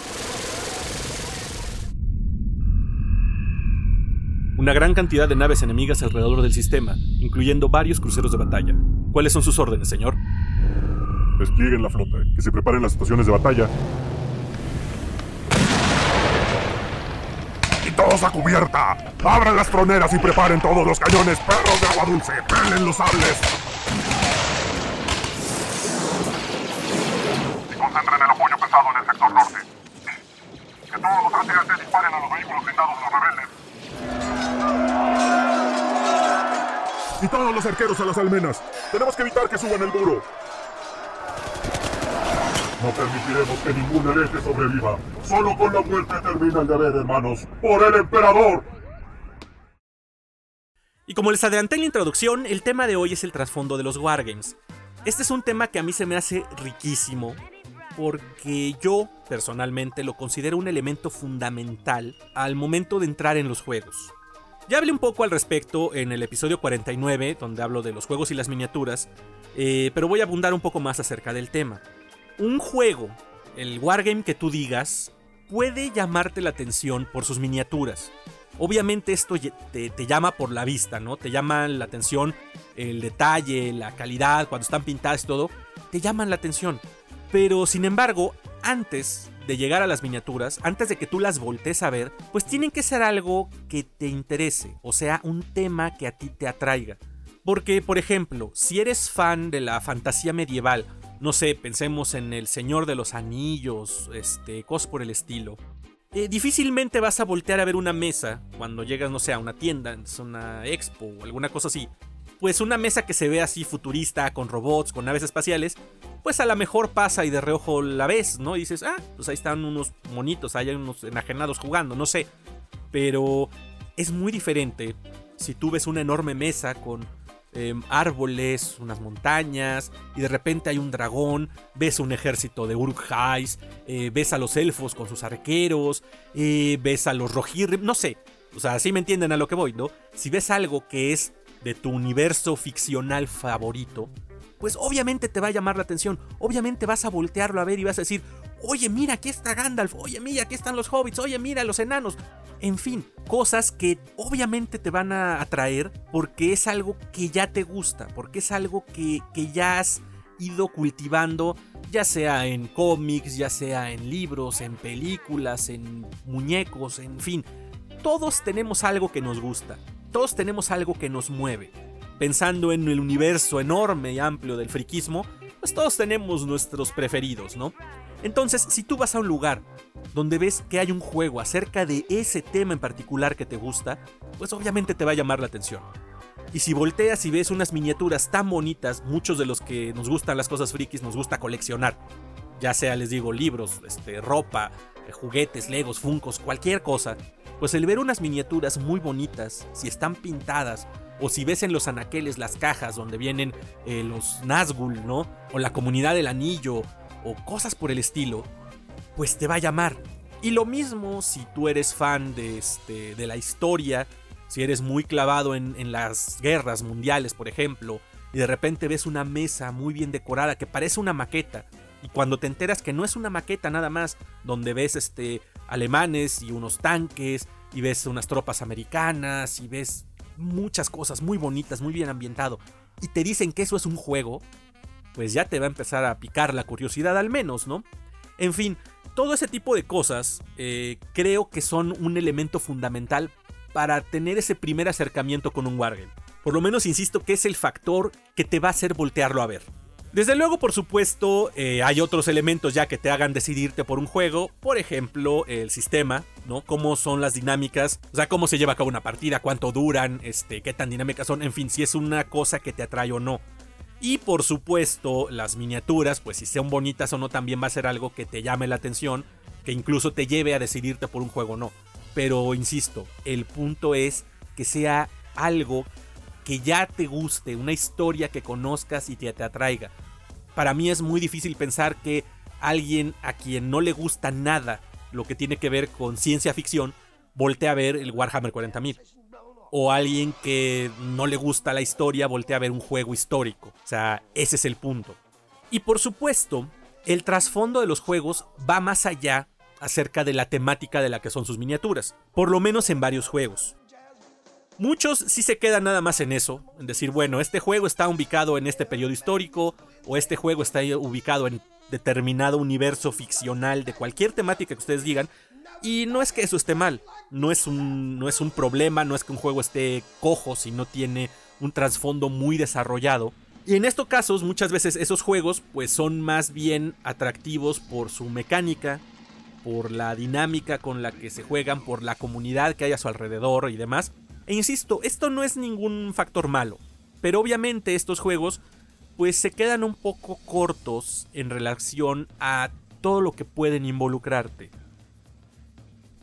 Una gran cantidad de naves enemigas alrededor del sistema, incluyendo varios cruceros de batalla. ¿Cuáles son sus órdenes, señor? Desplieguen la flota, que se preparen las estaciones de batalla. ¡Y todos a cubierta! ¡Abran las troneras y preparen todos los cañones, perros de agua dulce! ¡Pelen los sables! Concentren el apoyo pesado en el sector norte. Que todos los AT-AT disparen a los vehículos blindados de los rebeldes. Y todos los arqueros a las almenas. Tenemos que evitar que suban el muro. No permitiremos que ningún hereje sobreviva. Solo con la muerte termina el deber, hermanos. ¡Por el emperador! Y como les adelanté en la introducción, el tema de hoy es el trasfondo de los Wargames. Este es un tema que a mí se me hace riquísimo, porque yo personalmente lo considero un elemento fundamental al momento de entrar en los juegos. Ya hablé un poco al respecto en el episodio 49, donde hablo de los juegos y las miniaturas, eh, pero voy a abundar un poco más acerca del tema. Un juego, el wargame que tú digas, puede llamarte la atención por sus miniaturas. Obviamente esto te, te, llama por la vista, ¿no? Te llama la atención el detalle, la calidad, cuando están pintadas y todo, te llaman la atención. Pero sin embargo, antes de llegar a las miniaturas, antes de que tú las voltees a ver, pues tienen que ser algo que te interese, o sea, un tema que a ti te atraiga. Porque, por ejemplo, si eres fan de la fantasía medieval, no sé, pensemos en El Señor de los Anillos, este, cosas por el estilo. Eh, difícilmente vas a voltear a ver una mesa cuando llegas, no sé, a una tienda, una expo o alguna cosa así. Pues una mesa que se ve así futurista, con robots, con naves espaciales, pues a lo mejor pasa y de reojo la ves, ¿no? Y dices, ah, pues ahí están unos monitos, hay unos enajenados jugando, no sé. Pero es muy diferente si tú ves una enorme mesa con em, árboles, unas montañas, y de repente hay un dragón, ves un ejército de Uruk-hais, eh, ves a los elfos con sus arqueros, eh, ves a los Rohirrim, no sé. O sea, así me entienden a lo que voy, ¿no? Si ves algo que es de tu universo ficcional favorito, pues obviamente te va a llamar la atención. Obviamente vas a voltearlo a ver y vas a decir, oye, mira, aquí está Gandalf, oye, mira, aquí están los hobbits, oye, mira, los enanos. En fin, cosas que obviamente te van a atraer porque es algo que ya te gusta, porque es algo que, que ya has ido cultivando, ya sea en cómics, ya sea en libros, en películas, en muñecos, en fin. Todos tenemos algo que nos gusta, todos tenemos algo que nos mueve pensando en el universo enorme y amplio del friquismo, pues todos tenemos nuestros preferidos, ¿no? Entonces, si tú vas a un lugar donde ves que hay un juego acerca de ese tema en particular que te gusta, pues obviamente te va a llamar la atención. Y si volteas y ves unas miniaturas tan bonitas, muchos de los que nos gustan las cosas frikis nos gusta coleccionar. Ya sea, les digo, libros, este, ropa, juguetes, legos, funcos, cualquier cosa. Pues el ver unas miniaturas muy bonitas, si están pintadas, o si ves en los anaqueles las cajas donde vienen eh, los Nazgûl, ¿no? O la comunidad del anillo, o cosas por el estilo, pues te va a llamar. Y lo mismo si tú eres fan de, este, de la historia, si eres muy clavado en las guerras mundiales, por ejemplo, y de repente ves una mesa muy bien decorada que parece una maqueta, y cuando te enteras que no es una maqueta nada más, donde ves este alemanes y unos tanques y ves unas tropas americanas y ves muchas cosas muy bonitas, muy bien ambientado y te dicen que eso es un juego, pues ya te va a empezar a picar la curiosidad al menos, ¿no? En fin, todo ese tipo de cosas eh, creo que son un elemento fundamental para tener ese primer acercamiento con un wargame. Por lo menos insisto que es el factor que te va a hacer voltearlo a ver. Desde luego, por supuesto, eh, hay otros elementos ya que te hagan decidirte por un juego. Por ejemplo, el sistema, ¿no? Cómo son las dinámicas, o sea, cómo se lleva a cabo una partida, cuánto duran, este, qué tan dinámicas son, en fin, si es una cosa que te atrae o no. Y por supuesto, las miniaturas, pues si sean bonitas o no, también va a ser algo que te llame la atención, que incluso te lleve a decidirte por un juego o no. Pero insisto, el punto es que sea algo que ya te guste, una historia que conozcas y te, te atraiga. Para mí es muy difícil pensar que alguien a quien no le gusta nada lo que tiene que ver con ciencia ficción voltea a ver el Warhammer 40.000. O alguien que no le gusta la historia voltea a ver un juego histórico. O sea, ese es el punto. Y por supuesto, el trasfondo de los juegos va más allá acerca de la temática de la que son sus miniaturas. Por lo menos en varios juegos. Muchos sí se quedan nada más en eso, en decir, bueno, este juego está ubicado en este periodo histórico, o este juego está ubicado en determinado universo ficcional de cualquier temática que ustedes digan. Y no es que eso esté mal, no es un, no es un problema, no es que un juego esté cojo si no tiene un trasfondo muy desarrollado. Y en estos casos, muchas veces esos juegos pues son más bien atractivos por su mecánica, por la dinámica con la que se juegan, por la comunidad que hay a su alrededor y demás. E insisto, esto no es ningún factor malo, pero obviamente estos juegos pues se quedan un poco cortos en relación a todo lo que pueden involucrarte.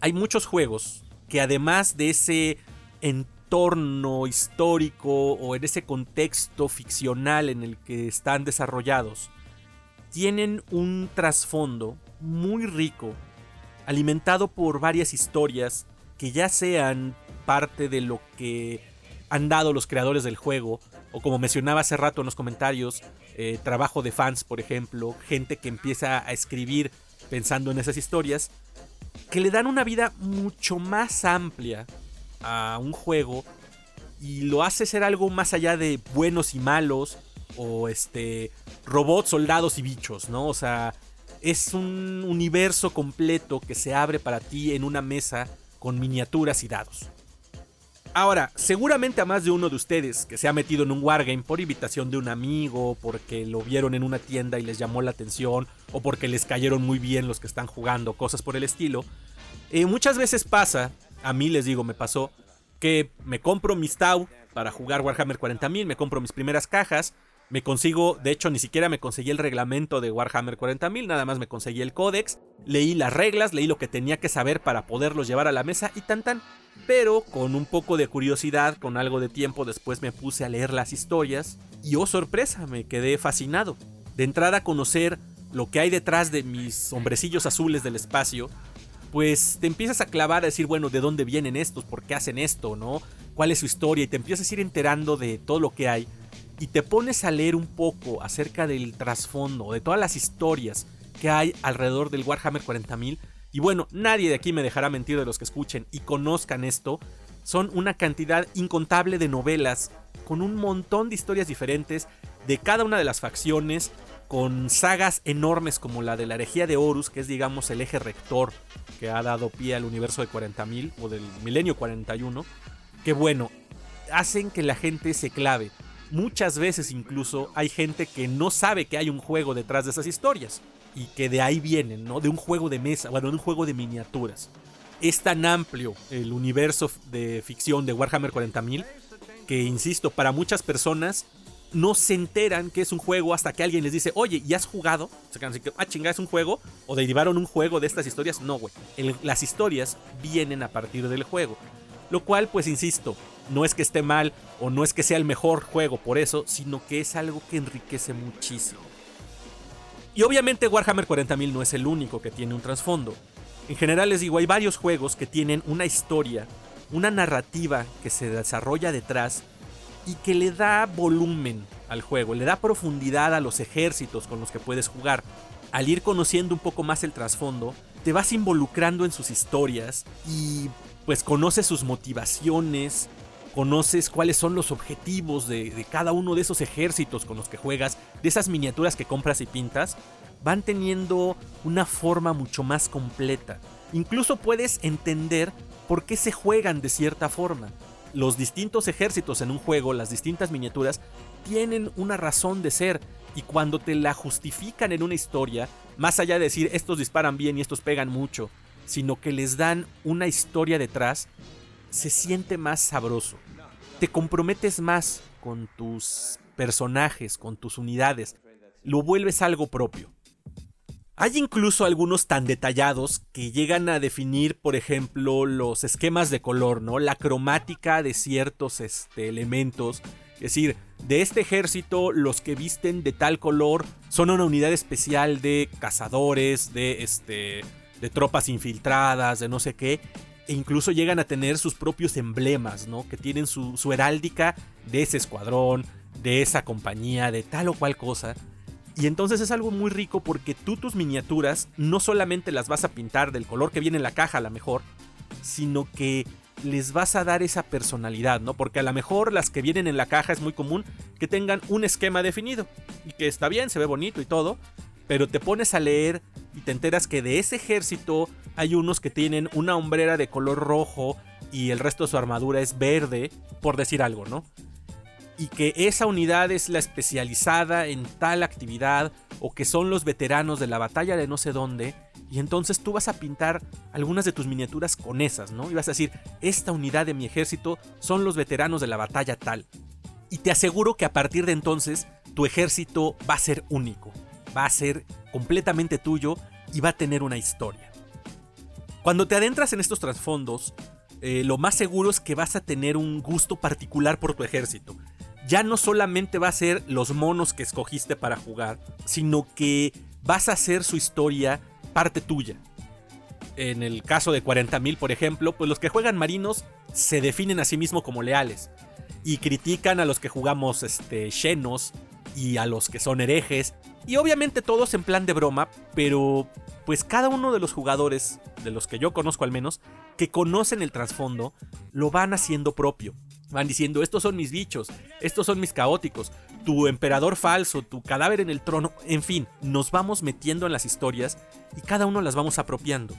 Hay muchos juegos que además de ese entorno histórico o en ese contexto ficcional en el que están desarrollados, tienen un trasfondo muy rico, alimentado por varias historias que ya sean parte de lo que han dado los creadores del juego, o como mencionaba hace rato en los comentarios, eh, trabajo de fans, por ejemplo, gente que empieza a escribir pensando en esas historias, que le dan una vida mucho más amplia a un juego y lo hace ser algo más allá de buenos y malos o este robots, soldados y bichos, ¿no? O sea, es un universo completo que se abre para ti en una mesa con miniaturas y dados. Ahora, seguramente a más de uno de ustedes que se ha metido en un wargame por invitación de un amigo, porque lo vieron en una tienda y les llamó la atención, o porque les cayeron muy bien los que están jugando, cosas por el estilo, eh, muchas veces pasa, a mí les digo, me pasó, que me compro mis Tau para jugar Warhammer 40.000, me compro mis primeras cajas, me consigo, de hecho ni siquiera me conseguí el reglamento de Warhammer 40.000, nada más me conseguí el códex, leí las reglas, leí lo que tenía que saber para poderlos llevar a la mesa y tan tan pero con un poco de curiosidad, con algo de tiempo después me puse a leer las historias y oh sorpresa, me quedé fascinado. De entrada a conocer lo que hay detrás de mis hombrecillos azules del espacio, pues te empiezas a clavar a decir, bueno, ¿de dónde vienen estos? ¿Por qué hacen esto? ¿No? ¿Cuál es su historia? Y te empiezas a ir enterando de todo lo que hay y te pones a leer un poco acerca del trasfondo, de todas las historias que hay alrededor del Warhammer 40.000 y bueno, nadie de aquí me dejará mentir de los que escuchen y conozcan esto. Son una cantidad incontable de novelas con un montón de historias diferentes de cada una de las facciones, con sagas enormes como la de la herejía de Horus, que es digamos el eje rector que ha dado pie al universo de 40.000 o del milenio 41, que bueno, hacen que la gente se clave. Muchas veces incluso hay gente que no sabe que hay un juego detrás de esas historias y que de ahí vienen, ¿no? De un juego de mesa, bueno, de un juego de miniaturas. Es tan amplio el universo de ficción de Warhammer 40.000 que, insisto, para muchas personas no se enteran que es un juego hasta que alguien les dice, oye, ¿y has jugado? Ah, chinga, es un juego. O derivaron un juego de estas historias. No, güey. Las historias vienen a partir del juego. Lo cual, pues, insisto, no es que esté mal o no es que sea el mejor juego por eso, sino que es algo que enriquece muchísimo. Y obviamente Warhammer 40.000 no es el único que tiene un trasfondo. En general les digo, hay varios juegos que tienen una historia una narrativa que se desarrolla detrás y que le da volumen al juego, le da profundidad a los ejércitos con los que puedes jugar. Al ir conociendo un poco más el trasfondo, te vas involucrando en sus historias y pues conoces sus motivaciones, conoces cuáles son los objetivos de, cada uno de esos ejércitos con los que juegas, de esas miniaturas que compras y pintas, van teniendo una forma mucho más completa. Incluso puedes entender por qué se juegan de cierta forma. Los distintos ejércitos en un juego, las distintas miniaturas, tienen una razón de ser y cuando te la justifican en una historia, más allá de decir estos disparan bien y estos pegan mucho, sino que les dan una historia detrás, se siente más sabroso. Te comprometes más con tus personajes, con tus unidades, lo vuelves algo propio. Hay incluso algunos tan detallados que llegan a definir, por ejemplo, los esquemas de color, ¿no? La cromática de ciertos este, elementos. Es decir, de este ejército, los que visten de tal color son una unidad especial de cazadores, de, este, de tropas infiltradas, de no sé qué. E incluso llegan a tener sus propios emblemas, ¿no? Que tienen su, su heráldica de ese escuadrón, de esa compañía, de tal o cual cosa. Y entonces es algo muy rico porque tú tus miniaturas no solamente las vas a pintar del color que viene en la caja a lo mejor, sino que les vas a dar esa personalidad, ¿no? Porque a lo mejor las que vienen en la caja es muy común que tengan un esquema definido y que está bien, se ve bonito y todo, pero te pones a leer y te enteras que de ese ejército hay unos que tienen una hombrera de color rojo y el resto de su armadura es verde, por decir algo, ¿no? y que esa unidad es la especializada en tal actividad o que son los veteranos de la batalla de no sé dónde. Y entonces tú vas a pintar algunas de tus miniaturas con esas, ¿no? Y vas a decir, esta unidad de mi ejército son los veteranos de la batalla tal. Y te aseguro que a partir de entonces tu ejército va a ser único, va a ser completamente tuyo y va a tener una historia. Cuando te adentras en estos trasfondos, eh, lo más seguro es que vas a tener un gusto particular por tu ejército ya no solamente va a ser los monos que escogiste para jugar, sino que vas a hacer su historia parte tuya. En el caso de 40.000, por ejemplo, pues los que juegan marinos se definen a sí mismos como leales y critican a los que jugamos este, llenos y a los que son herejes. Y obviamente todos en plan de broma, pero pues cada uno de los jugadores, de los que yo conozco al menos, que conocen el trasfondo, lo van haciendo propio. Van diciendo, estos son mis bichos, estos son mis caóticos, tu emperador falso, tu cadáver en el trono, en fin, nos vamos metiendo en las historias y cada uno las vamos apropiando.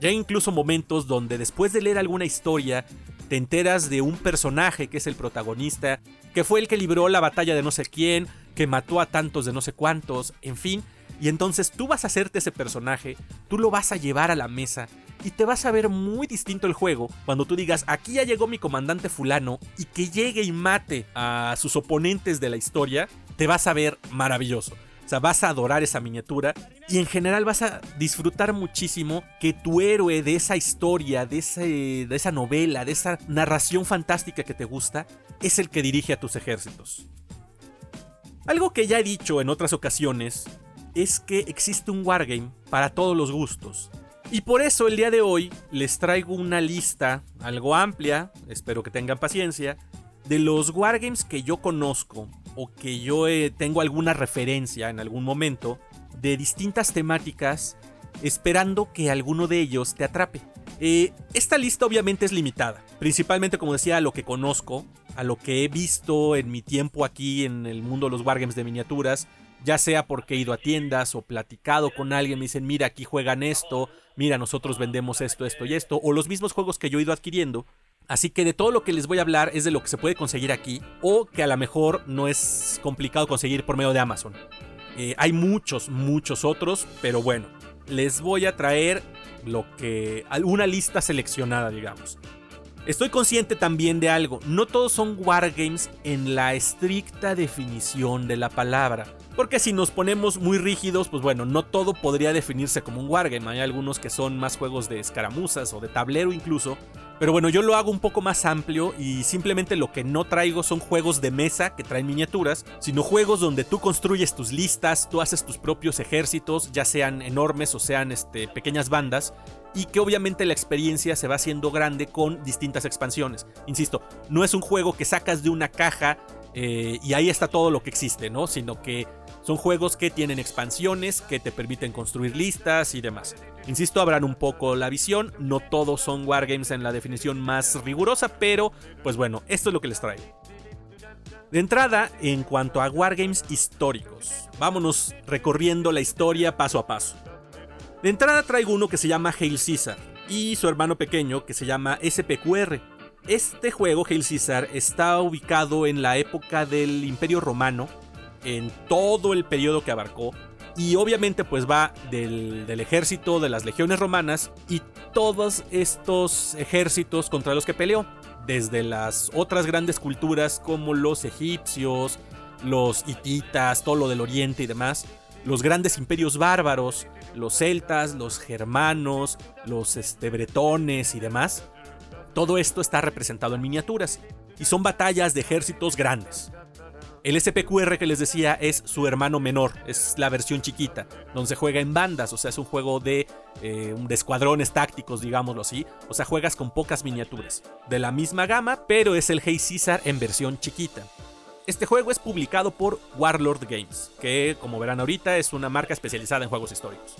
Ya hay incluso momentos donde después de leer alguna historia, te enteras de un personaje que es el protagonista, que fue el que libró la batalla de no sé quién, que mató a tantos de no sé cuántos, en fin, y entonces tú vas a hacerte ese personaje, tú lo vas a llevar a la mesa y te vas a ver muy distinto el juego cuando tú digas, aquí ya llegó mi comandante fulano y que llegue y mate a sus oponentes de la historia, te vas a ver maravilloso. Vas a adorar esa miniatura y en general vas a disfrutar muchísimo que tu héroe de esa historia, de, de esa novela, de esa narración fantástica que te gusta, es el que dirige a tus ejércitos. Algo que ya he dicho en otras ocasiones es que existe un wargame para todos los gustos. Y por eso el día de hoy les traigo una lista algo amplia, espero que tengan paciencia, de los wargames que yo conozco o que yo eh, tengo alguna referencia en algún momento de distintas temáticas, esperando que alguno de ellos te atrape. Eh, esta lista obviamente es limitada, principalmente como decía a lo que conozco, a lo que he visto en mi tiempo aquí en el mundo de los wargames de miniaturas, ya sea porque he ido a tiendas o platicado con alguien, me dicen, mira, aquí juegan esto, mira, nosotros vendemos esto, esto y esto, o los mismos juegos que yo he ido adquiriendo. Así que de todo lo que les voy a hablar es de lo que se puede conseguir aquí, o que a lo mejor no es complicado conseguir por medio de Amazon. Eh, hay muchos, muchos otros, pero bueno, les voy a traer lo que. una lista seleccionada, digamos. Estoy consciente también de algo, no todos son wargames en la estricta definición de la palabra. Porque si nos ponemos muy rígidos, pues bueno, no todo podría definirse como un wargame. Hay algunos que son más juegos de escaramuzas o de tablero incluso. Pero bueno, yo lo hago un poco más amplio y simplemente lo que no traigo son juegos de mesa que traen miniaturas, sino juegos donde tú construyes tus listas, tú haces tus propios ejércitos, ya sean enormes o sean este, pequeñas bandas, y que obviamente la experiencia se va haciendo grande con distintas expansiones. Insisto, no es un juego que sacas de una caja eh, y ahí está todo lo que existe, ¿no? Sino que son juegos que tienen expansiones, que te permiten construir listas y demás. Insisto, abran un poco la visión, no todos son wargames en la definición más rigurosa, pero pues bueno, esto es lo que les traigo. De entrada, en cuanto a wargames históricos, vámonos recorriendo la historia paso a paso. De entrada traigo uno que se llama Hail Caesar y su hermano pequeño que se llama SPQR. Este juego, Hail Caesar, está ubicado en la época del Imperio Romano, en todo el periodo que abarcó, y obviamente pues va del, ejército de las legiones romanas y todos estos ejércitos contra los que peleó, desde las otras grandes culturas como los egipcios, los hititas, todo lo del oriente y demás, los grandes imperios bárbaros, los celtas, los germanos, los este, bretones y demás. Todo esto está representado en miniaturas y son batallas de ejércitos grandes. El SPQR que les decía es su hermano menor, es la versión chiquita, donde se juega en bandas, o sea, es un juego de, eh, de escuadrones tácticos, digámoslo así, o sea, juegas con pocas miniaturas, de la misma gama, pero es el Hey Caesar en versión chiquita. Este juego es publicado por Warlord Games, que como verán ahorita es una marca especializada en juegos históricos.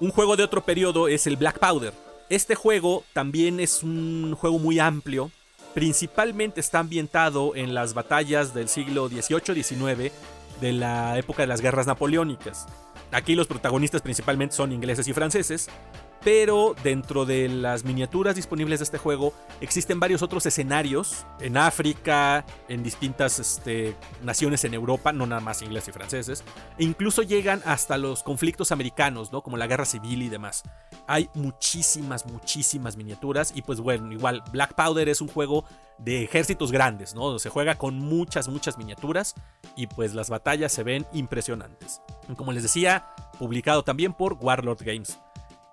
Un juego de otro periodo es el Black Powder. Este juego también es un juego muy amplio, principalmente está ambientado en las batallas del siglo XVIII-XIX de la época de las guerras napoleónicas. Aquí los protagonistas principalmente son ingleses y franceses, pero dentro de las miniaturas disponibles de este juego existen varios otros escenarios en África, en distintas este, naciones en Europa, no nada más ingleses y franceses, e incluso llegan hasta los conflictos americanos, ¿no? como la guerra civil y demás. Hay muchísimas, muchísimas miniaturas y pues bueno, igual Black Powder es un juego de ejércitos grandes, ¿no? Se juega con muchas, muchas miniaturas y pues las batallas se ven impresionantes. Como les decía, publicado también por Warlord Games.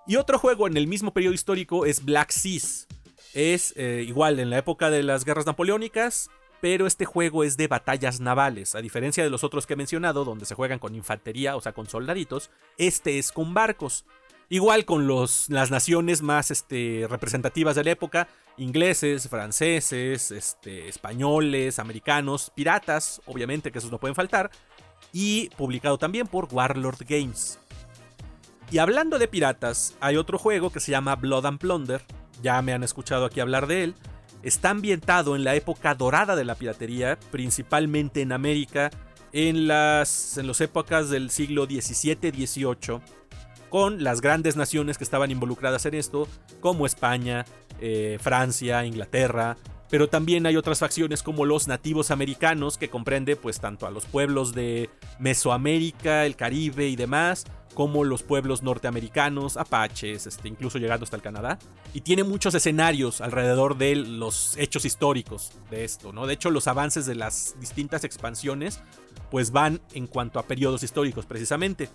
Y otro juego en el mismo periodo histórico es Black Seas. Es eh, igual en la época de las guerras napoleónicas, pero este juego es de batallas navales. A diferencia de los otros que he mencionado, donde se juegan con infantería, o sea, con soldaditos, este es con barcos. Igual con los, las naciones más este, representativas de la época, ingleses, franceses, este, españoles, americanos, piratas, obviamente que esos no pueden faltar, y publicado también por Warlord Games. Y hablando de piratas, hay otro juego que se llama Blood and Plunder, ya me han escuchado aquí hablar de él. Está ambientado en la época dorada de la piratería, principalmente en América, en las, en las épocas del siglo XVII-XVIII, con las grandes naciones que estaban involucradas en esto, como España, eh, Francia, Inglaterra, pero también hay otras facciones como los nativos americanos que comprende pues tanto a los pueblos de Mesoamérica, el Caribe y demás, como los pueblos norteamericanos, apaches, este, incluso llegando hasta el Canadá. Y tiene muchos escenarios alrededor de los hechos históricos de esto, ¿no? De hecho, los avances de las distintas expansiones, pues van en cuanto a periodos históricos, precisamente.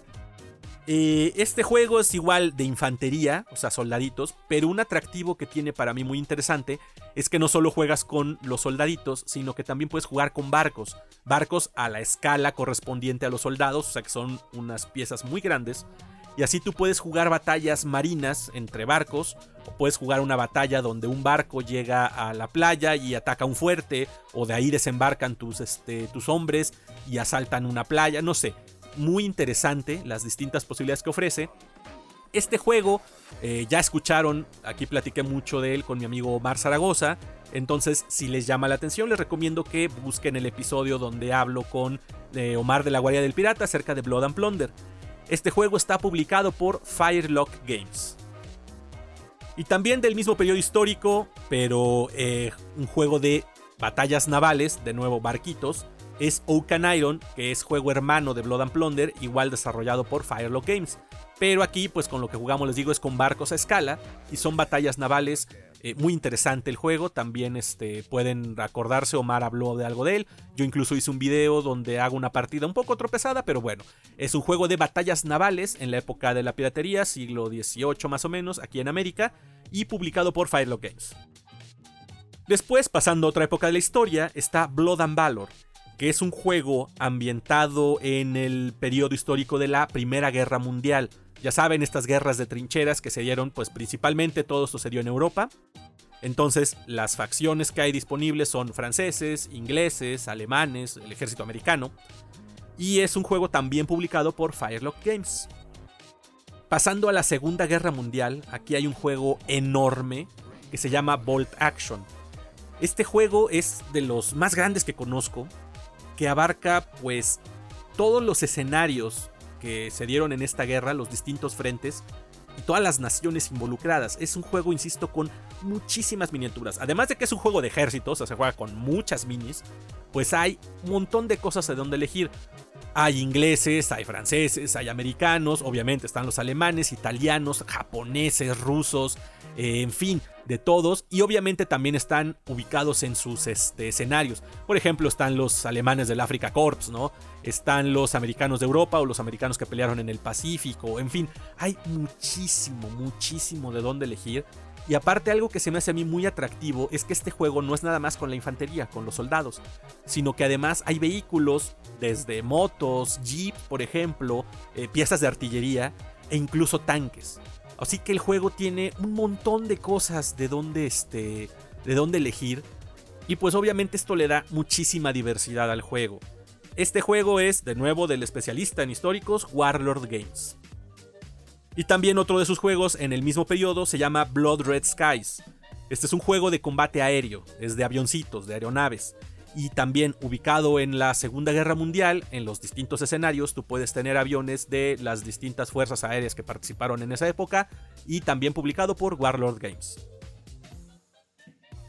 Eh, este juego es igual de infantería, o sea, soldaditos, pero un atractivo que tiene para mí muy interesante es que no solo juegas con los soldaditos, sino que también puedes jugar con barcos. Barcos a la escala correspondiente a los soldados, o sea que son unas piezas muy grandes. Y así tú puedes jugar batallas marinas entre barcos, o puedes jugar una batalla donde un barco llega a la playa y ataca un fuerte, o de ahí desembarcan tus, este, tus hombres y asaltan una playa, no sé muy interesante las distintas posibilidades que ofrece. Este juego, eh, ya escucharon, aquí platiqué mucho de él con mi amigo Omar Zaragoza. Entonces, si les llama la atención, les recomiendo que busquen el episodio donde hablo con eh, Omar de la Guardia del Pirata acerca de Blood and Plunder. Este juego está publicado por Firelock Games. Y también del mismo periodo histórico, pero eh, un juego de batallas navales, de nuevo barquitos, es Oaken Iron, que es juego hermano de Blood and Plunder, igual desarrollado por Firelock Games. Pero aquí, pues con lo que jugamos, les digo, es con barcos a escala y son batallas navales. Eh, muy interesante el juego, también este, pueden acordarse, Omar habló de algo de él, yo incluso hice un video donde hago una partida un poco tropezada, pero bueno, es un juego de batallas navales en la época de la piratería, siglo XVIII más o menos, aquí en América, y publicado por Firelock Games. Después, pasando a otra época de la historia, está Blood and Valor, que es un juego ambientado en el periodo histórico de la Primera Guerra Mundial. Ya saben, estas guerras de trincheras que se dieron, pues principalmente todo dio en Europa. Entonces, las facciones que hay disponibles son franceses, ingleses, alemanes, el ejército americano. Y es un juego también publicado por Firelock Games. Pasando a la Segunda Guerra Mundial, aquí hay un juego enorme que se llama Bolt Action. Este juego es de los más grandes que conozco, que abarca pues todos los escenarios que se dieron en esta guerra, los distintos frentes, y todas las naciones involucradas. Es un juego, insisto, con muchísimas miniaturas. Además de que es un juego de ejércitos, o sea, se juega con muchas minis, pues hay un montón de cosas de donde elegir. Hay ingleses, hay franceses, hay americanos, obviamente están los alemanes, italianos, japoneses, rusos, eh, en fin, de todos y obviamente también están ubicados en sus este, escenarios. Por ejemplo, están los alemanes del Africa Corps, ¿no? Están los americanos de Europa o los americanos que pelearon en el Pacífico, en fin, hay muchísimo, muchísimo de dónde elegir. Y aparte algo que se me hace a mí muy atractivo es que este juego no es nada más con la infantería, con los soldados, sino que además hay vehículos, desde motos, jeep, por ejemplo, eh, piezas de artillería e incluso tanques. Así que el juego tiene un montón de cosas de dónde, este, de dónde elegir. Y pues obviamente esto le da muchísima diversidad al juego. Este juego es, de nuevo, del especialista en históricos Warlord Games. Y también otro de sus juegos en el mismo periodo se llama Blood Red Skies. Este es un juego de combate aéreo, es de avioncitos, de aeronaves y también ubicado en la Segunda Guerra Mundial, en los distintos escenarios, tú puedes tener aviones de las distintas fuerzas aéreas que participaron en esa época y también publicado por Warlord Games.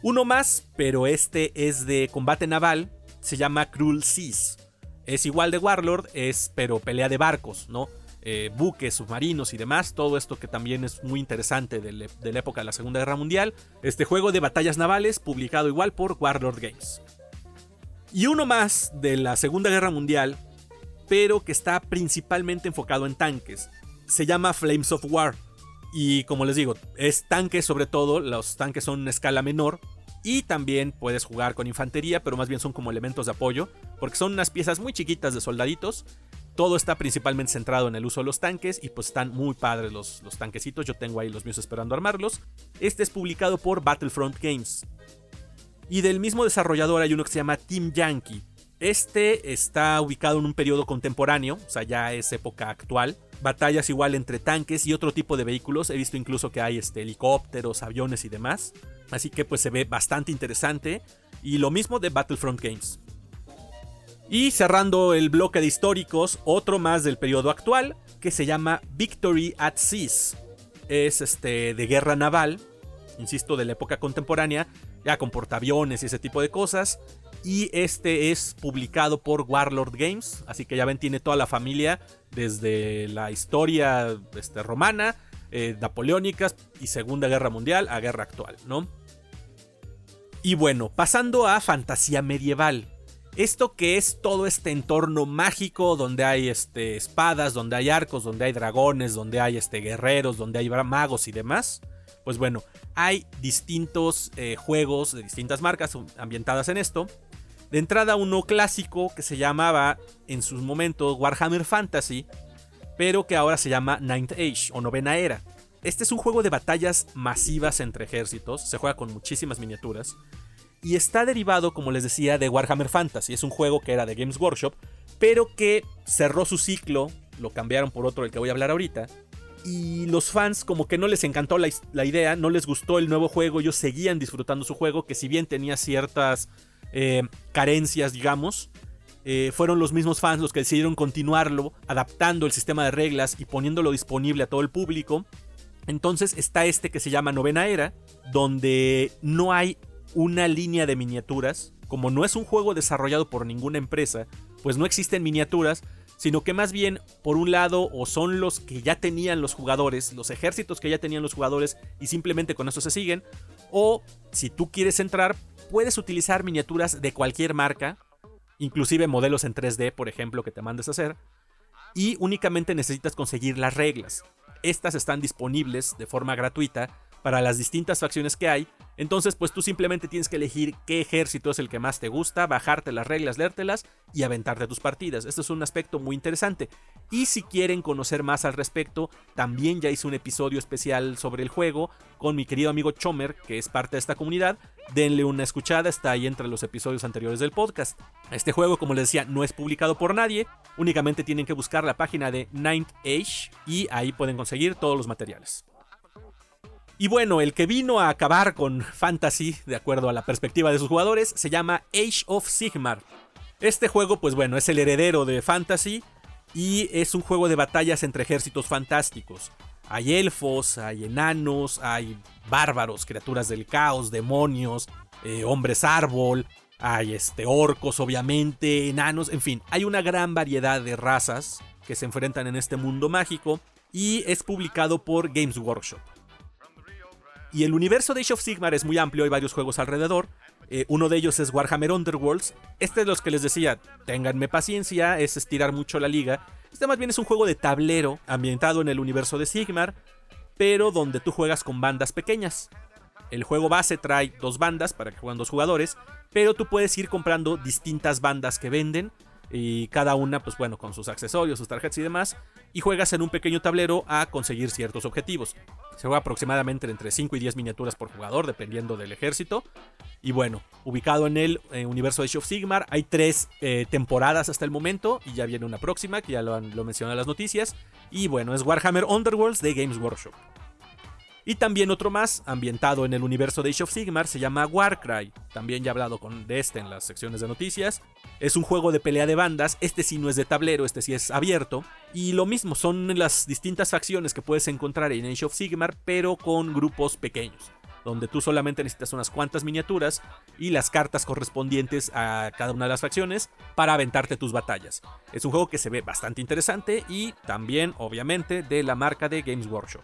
Uno más, pero este es de combate naval, se llama Cruel Seas. Es igual de Warlord, es pero pelea de barcos, ¿no? Eh, buques, submarinos y demás, todo esto que también es muy interesante de, de la época de la Segunda Guerra Mundial. Este juego de batallas navales, publicado igual por Warlord Games. Y uno más de la Segunda Guerra Mundial, pero que está principalmente enfocado en tanques. Se llama Flames of War. Y como les digo, es tanques sobre todo, los tanques son una escala menor. Y también puedes jugar con infantería, pero más bien son como elementos de apoyo, porque son unas piezas muy chiquitas de soldaditos. Todo está principalmente centrado en el uso de los tanques y pues están muy padres los, los tanquecitos. Yo tengo ahí los míos esperando armarlos. Este es publicado por Battlefront Games. Y del mismo desarrollador hay uno que se llama Team Yankee. Este está ubicado en un periodo contemporáneo, o sea, ya es época actual. Batallas igual entre tanques y otro tipo de vehículos. He visto incluso que hay este, helicópteros, aviones y demás. Así que pues se ve bastante interesante. Y lo mismo de Battlefront Games. Y cerrando el bloque de históricos, otro más del periodo actual que se llama Victory at Seas. Es este de guerra naval, insisto, de la época contemporánea, ya con portaaviones y ese tipo de cosas. Y este es publicado por Warlord Games, así que ya ven, tiene toda la familia, desde la historia este, romana, eh, napoleónicas y Segunda Guerra Mundial a guerra actual, ¿no? Y bueno, pasando a fantasía medieval. Esto que es todo este entorno mágico donde hay este, espadas, donde hay arcos, donde hay dragones, donde hay este, guerreros, donde hay magos y demás. Pues bueno, hay distintos eh, juegos de distintas marcas ambientadas en esto. De entrada uno clásico que se llamaba en sus momentos Warhammer Fantasy, pero que ahora se llama Ninth Age o Novena Era. Este es un juego de batallas masivas entre ejércitos, se juega con muchísimas miniaturas, y está derivado, como les decía, de Warhammer Fantasy. Es un juego que era de Games Workshop, pero que cerró su ciclo, lo cambiaron por otro del que voy a hablar ahorita, y los fans como que no les encantó la, idea, no les gustó el nuevo juego, ellos seguían disfrutando su juego, que si bien tenía ciertas eh, carencias, digamos, eh, fueron los mismos fans los que decidieron continuarlo, adaptando el sistema de reglas y poniéndolo disponible a todo el público. Entonces está este que se llama Novena Era, donde no hay una línea de miniaturas, como no es un juego desarrollado por ninguna empresa, pues no existen miniaturas, sino que más bien, por un lado, o son los que ya tenían los jugadores, los ejércitos que ya tenían los jugadores y simplemente con eso se siguen, o si tú quieres entrar, puedes utilizar miniaturas de cualquier marca, inclusive modelos en 3D, por ejemplo, que te mandes a hacer, y únicamente necesitas conseguir las reglas. Estas están disponibles de forma gratuita para las distintas facciones que hay. Entonces, pues tú simplemente tienes que elegir qué ejército es el que más te gusta, bajarte las reglas, leértelas y aventarte tus partidas. Esto es un aspecto muy interesante. Y si quieren conocer más al respecto, también ya hice un episodio especial sobre el juego con mi querido amigo Chomer, que es parte de esta comunidad. Denle una escuchada, está ahí entre los episodios anteriores del podcast. Este juego, como les decía, no es publicado por nadie, únicamente tienen que buscar la página de Ninth Age y ahí pueden conseguir todos los materiales. Y bueno, el que vino a acabar con Fantasy, de acuerdo a la perspectiva de sus jugadores, se llama Age of Sigmar. Este juego, pues bueno, es el heredero de Fantasy y es un juego de batallas entre ejércitos fantásticos. Hay elfos, hay enanos, hay bárbaros, criaturas del caos, demonios, eh, hombres árbol, hay este, orcos, obviamente, enanos, en fin, hay una gran variedad de razas que se enfrentan en este mundo mágico y es publicado por Games Workshop. Y el universo de Age of Sigmar es muy amplio, hay varios juegos alrededor. Eh, uno de ellos es Warhammer Underworlds. Este de los que les decía, ténganme paciencia, es estirar mucho la liga. Este más bien es un juego de tablero ambientado en el universo de Sigmar, pero donde tú juegas con bandas pequeñas. El juego base trae dos bandas para que jueguen dos jugadores, pero tú puedes ir comprando distintas bandas que venden y cada una, pues bueno, con sus accesorios, sus tarjetas y demás, y juegas en un pequeño tablero a conseguir ciertos objetivos. Se juega aproximadamente entre 5 y 10 miniaturas por jugador, dependiendo del ejército. Y bueno, ubicado en el eh, universo de Age of Sigmar, hay tres eh, temporadas hasta el momento, y ya viene una próxima, que ya lo, lo mencioné en las noticias. Y bueno, es Warhammer Underworlds de Games Workshop. Y también otro más, ambientado en el universo de Age of Sigmar, se llama Warcry. También ya he hablado con, de este en las secciones de noticias. Es un juego de pelea de bandas, este sí no es de tablero, este sí es abierto. Y lo mismo, son las distintas facciones que puedes encontrar en Age of Sigmar, pero con grupos pequeños. Donde tú solamente necesitas unas cuantas miniaturas y las cartas correspondientes a cada una de las facciones para aventarte tus batallas. Es un juego que se ve bastante interesante y también, obviamente, de la marca de Games Workshop.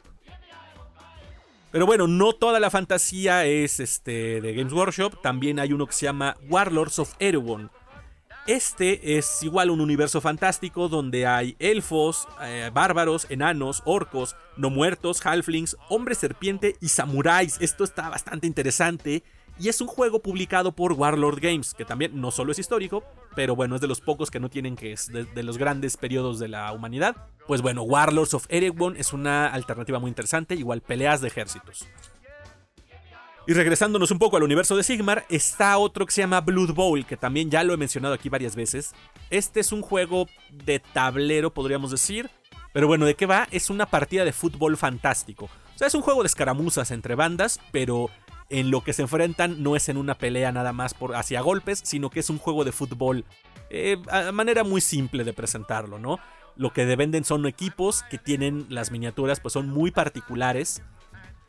Pero bueno, no toda la fantasía es este, de Games Workshop. También hay uno que se llama Warlords of Erewhon. Este es igual un universo fantástico donde hay elfos, eh, bárbaros, enanos, orcos, no muertos, halflings, hombres serpiente y samuráis. Esto está bastante interesante. Y es un juego publicado por Warlord Games, que también no solo es histórico, pero bueno, es de los pocos que no tienen que es de, los grandes periodos de la humanidad. Pues bueno, Warlords of Erewhon es una alternativa muy interesante, igual peleas de ejércitos. Y regresándonos un poco al universo de Sigmar, está otro que se llama Blood Bowl, que también ya lo he mencionado aquí varias veces. Este es un juego de tablero, podríamos decir. Pero bueno, ¿de qué va? Es una partida de fútbol fantástico. O sea, es un juego de escaramuzas entre bandas, pero en lo que se enfrentan no es en una pelea nada más por hacia golpes, sino que es un juego de fútbol. Eh, a manera muy simple de presentarlo, ¿no? Lo que venden son equipos que tienen las miniaturas, pues son muy particulares.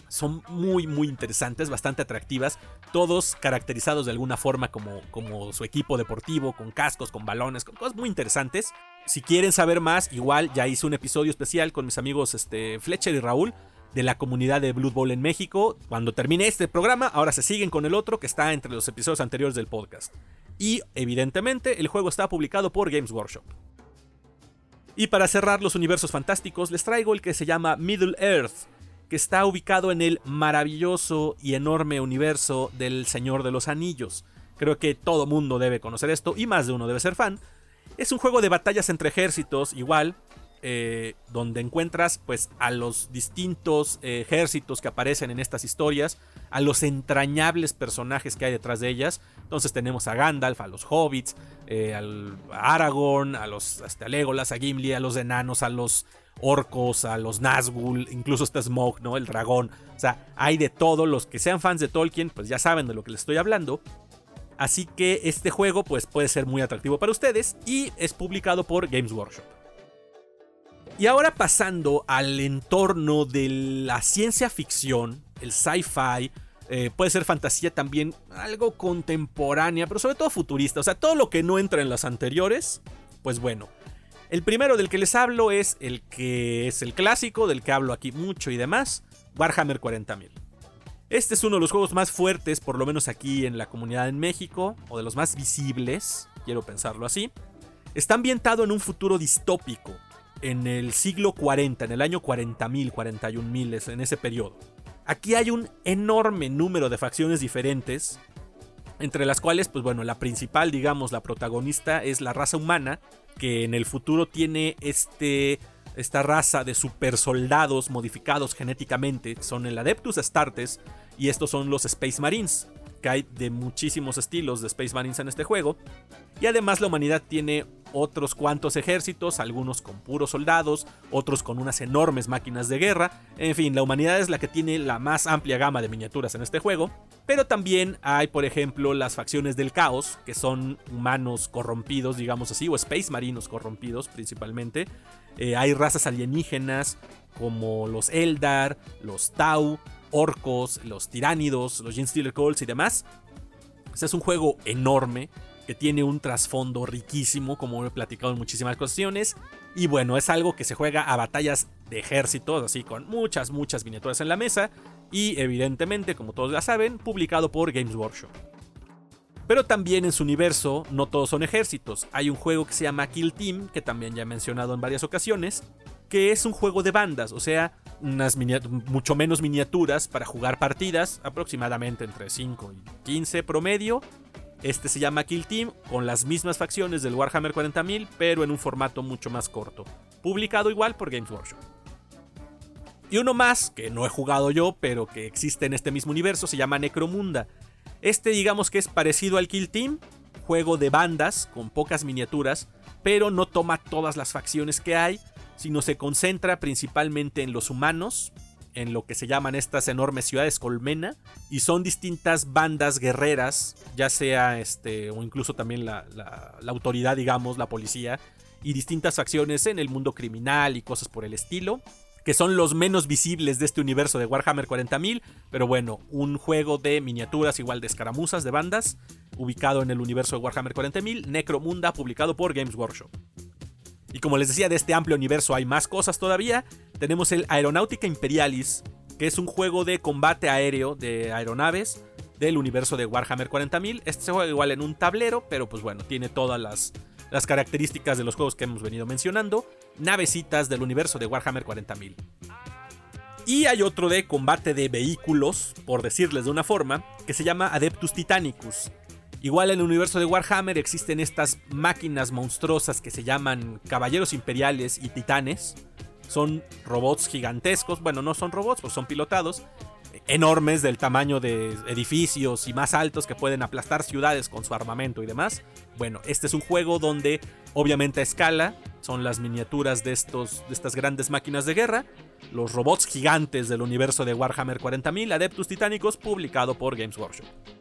Son muy, muy interesantes, bastante atractivas. Todos caracterizados de alguna forma como, como su equipo deportivo, con cascos, con balones, con cosas muy interesantes. Si quieren saber más, igual ya hice un episodio especial con mis amigos este, Fletcher y Raúl de la comunidad de Blood Bowl en México. Cuando termine este programa, ahora se siguen con el otro que está entre los episodios anteriores del podcast. Y evidentemente el juego está publicado por Games Workshop. Y para cerrar los universos fantásticos, les traigo el que se llama Middle Earth, que está ubicado en el maravilloso y enorme universo del Señor de los Anillos. Creo que todo mundo debe conocer esto y más de uno debe ser fan. Es un juego de batallas entre ejércitos, igual, eh, donde encuentras pues a los distintos eh, ejércitos que aparecen en estas historias, a los entrañables personajes que hay detrás de ellas. Entonces tenemos a Gandalf, a los hobbits, eh, a Aragorn, a los hasta Legolas, a Gimli, a los enanos, a los orcos, a los Nazgûl, incluso está Smoke, ¿no? El dragón. O sea, hay de todo. Los que sean fans de Tolkien, pues ya saben de lo que les estoy hablando. Así que este juego pues puede ser muy atractivo para ustedes y es publicado por Games Workshop. Y ahora pasando al entorno de la ciencia ficción, el sci-fi, eh, puede ser fantasía también, algo contemporánea, pero sobre todo futurista, o sea, todo lo que no entra en las anteriores, pues bueno. El primero del que les hablo es el que es el clásico, del que hablo aquí mucho y demás, Warhammer 40.000. Este es uno de los juegos más fuertes, por lo menos aquí en la comunidad en México, o de los más visibles, quiero pensarlo así. Está ambientado en un futuro distópico, en el siglo 40, en el año 40.000, 41.000, en ese periodo. Aquí hay un enorme número de facciones diferentes, entre las cuales, pues bueno, la principal, digamos, la protagonista es la raza humana, que en el futuro tiene este, esta raza de super soldados modificados genéticamente, son el Adeptus Astartes, y estos son los Space Marines, que hay de muchísimos estilos de Space Marines en este juego. Y además la humanidad tiene otros cuantos ejércitos, algunos con puros soldados, otros con unas enormes máquinas de guerra. En fin, la humanidad es la que tiene la más amplia gama de miniaturas en este juego. Pero también hay, por ejemplo, las facciones del caos, que son humanos corrompidos, digamos así, o space marinos corrompidos principalmente. Eh, hay razas alienígenas como los Eldar, los Tau, orcos, los tiránidos, los Genestealer Colts y demás. Este es un juego enorme que tiene un trasfondo riquísimo, como he platicado en muchísimas cuestiones. Y bueno, es algo que se juega a batallas de ejércitos, así con muchas, muchas miniaturas en la mesa. Y evidentemente, como todos ya saben, publicado por Games Workshop. Pero también en su universo no todos son ejércitos. Hay un juego que se llama Kill Team, que también ya he mencionado en varias ocasiones, que es un juego de bandas, o sea, unas mucho menos miniaturas para jugar partidas, aproximadamente entre 5 y 15 promedio, este se llama Kill Team, con las mismas facciones del Warhammer 40.000, pero en un formato mucho más corto. Publicado igual por Games Workshop. Y uno más, que no he jugado yo, pero que existe en este mismo universo, se llama Necromunda. Este digamos que es parecido al Kill Team, juego de bandas con pocas miniaturas, pero no toma todas las facciones que hay, sino se concentra principalmente en los humanos, en lo que se llaman estas enormes ciudades colmena y son distintas bandas guerreras, ya sea este o incluso también la, autoridad, digamos, la policía y distintas facciones en el mundo criminal y cosas por el estilo, que son los menos visibles de este universo de Warhammer 40.000, pero bueno, un juego de miniaturas igual de escaramuzas de bandas, ubicado en el universo de Warhammer 40.000, Necromunda, publicado por Games Workshop. Y como les decía, de este amplio universo hay más cosas todavía. Tenemos el Aeronáutica Imperialis, que es un juego de combate aéreo de aeronaves del universo de Warhammer 40.000. Este se juega igual en un tablero, pero pues bueno, tiene todas las, las características de los juegos que hemos venido mencionando. Navecitas del universo de Warhammer 40.000. Y hay otro de combate de vehículos, por decirles de una forma, que se llama Adeptus Titanicus. Igual en el universo de Warhammer existen estas máquinas monstruosas que se llaman caballeros imperiales y titanes. Son robots gigantescos, bueno, no son robots, pues son pilotados, enormes del tamaño de edificios y más altos que pueden aplastar ciudades con su armamento y demás. Bueno, este es un juego donde obviamente a escala son las miniaturas de, estos, de estas grandes máquinas de guerra, los robots gigantes del universo de Warhammer 40.000 Adeptus Titánicos publicado por Games Workshop.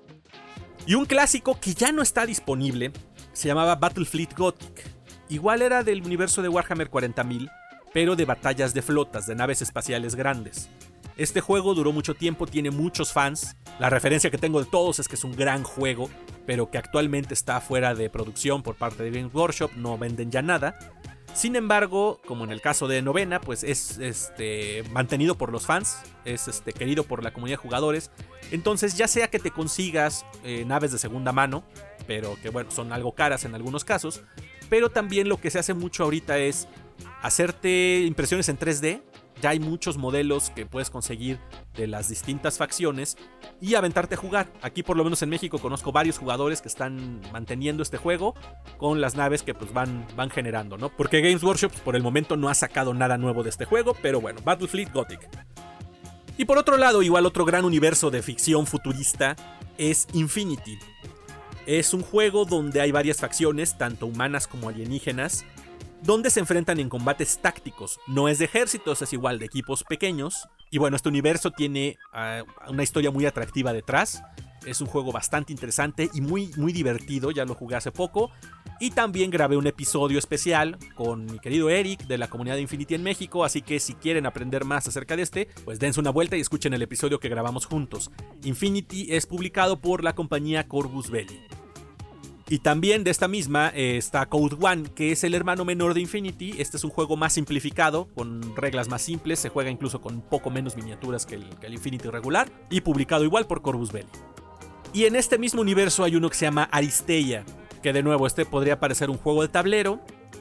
Y un clásico que ya no está disponible se llamaba Battlefleet Gothic. Igual era del universo de Warhammer 40.000, pero de batallas de flotas, de naves espaciales grandes. Este juego duró mucho tiempo, tiene muchos fans. La referencia que tengo de todos es que es un gran juego, pero que actualmente está fuera de producción por parte de Games Workshop, no venden ya nada. Sin embargo, como en el caso de Novena, pues es este, mantenido por los fans, es este, querido por la comunidad de jugadores. Entonces, ya sea que te consigas eh, naves de segunda mano, pero que bueno, son algo caras en algunos casos, pero también lo que se hace mucho ahorita es hacerte impresiones en 3D ya hay muchos modelos que puedes conseguir de las distintas facciones y aventarte a jugar. Aquí por lo menos en México conozco varios jugadores que están manteniendo este juego con las naves que pues van, van generando, ¿no? Porque Games Workshop por el momento no ha sacado nada nuevo de este juego, pero bueno, Battlefleet Gothic. Y por otro lado, igual otro gran universo de ficción futurista es Infinity. Es un juego donde hay varias facciones, tanto humanas como alienígenas, donde se enfrentan en combates tácticos. No es de ejércitos, es igual de equipos pequeños. Y bueno, este universo tiene ah, una historia muy atractiva detrás. Es un juego bastante interesante y muy, muy divertido, ya lo jugué hace poco. Y también grabé un episodio especial con mi querido Eric de la comunidad de Infinity en México, así que si quieren aprender más acerca de este, pues dense una vuelta y escuchen el episodio que grabamos juntos. Infinity es publicado por la compañía Corvus Belli. Y también de esta misma eh, está Code One, que es el hermano menor de Infinity. Este es un juego más simplificado, con reglas más simples. Se juega incluso con poco menos miniaturas que el, Infinity regular. Y publicado igual por Corvus Belli. Y en este mismo universo hay uno que se llama Aristeia. Que de nuevo, este podría parecer un juego de tablero.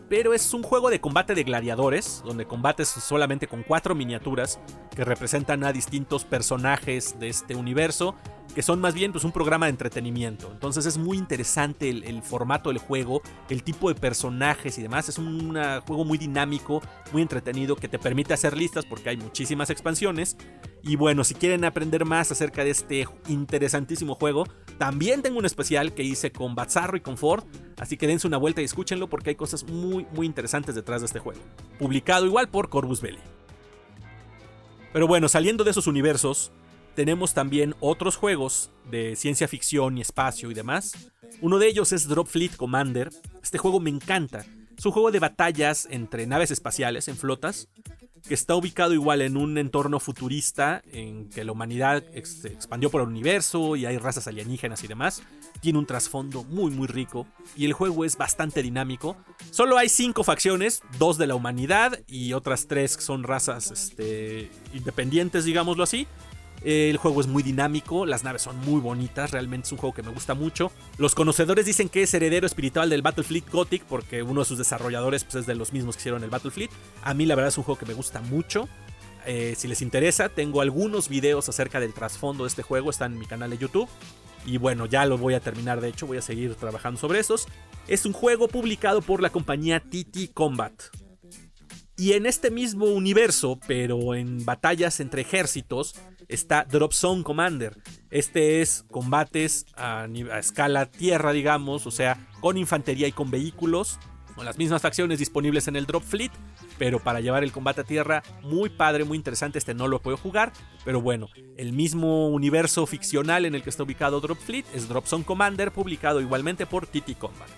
pero es un juego de combate de gladiadores, donde combates solamente con cuatro miniaturas que representan a distintos personajes de este universo, que son más bien pues, un programa de entretenimiento. Entonces es muy interesante el, formato del juego, el tipo de personajes y demás. Es un juego muy dinámico, muy entretenido, que te permite hacer listas porque hay muchísimas expansiones. Y bueno, si quieren aprender más acerca de este interesantísimo juego, también tengo un especial que hice con Bazzarro y con Ford, así que dense una vuelta y escúchenlo porque hay cosas muy, muy interesantes detrás de este juego. Publicado igual por Corvus Belli. Pero bueno, saliendo de esos universos, tenemos también otros juegos de ciencia ficción y espacio y demás. Uno de ellos es Drop Fleet Commander. Este juego me encanta. Es un juego de batallas entre naves espaciales en flotas que está ubicado igual en un entorno futurista en que la humanidad se expandió por el universo y hay razas alienígenas y demás. Tiene un trasfondo muy muy rico y el juego es bastante dinámico. Solo hay cinco facciones, dos de la humanidad y otras tres que son razas este, independientes, digámoslo así. El juego es muy dinámico, las naves son muy bonitas, realmente es un juego que me gusta mucho. Los conocedores dicen que es heredero espiritual del Battlefleet Gothic porque uno de sus desarrolladores pues, es de los mismos que hicieron el Battlefleet. A mí la verdad es un juego que me gusta mucho. Eh, si les interesa, tengo algunos videos acerca del trasfondo de este juego, están en mi canal de YouTube. Y bueno, ya lo voy a terminar, de hecho, voy a seguir trabajando sobre esos. Es un juego publicado por la compañía TT Combat. Y en este mismo universo, pero en batallas entre ejércitos, está Drop Zone Commander. Este es combates a, escala tierra, digamos, o sea, con infantería y con vehículos, con las mismas facciones disponibles en el Drop Fleet, pero para llevar el combate a tierra, muy padre, muy interesante. Este no lo puedo jugar, pero bueno, el mismo universo ficcional en el que está ubicado Drop Fleet es Drop Zone Commander, publicado igualmente por TT Combat.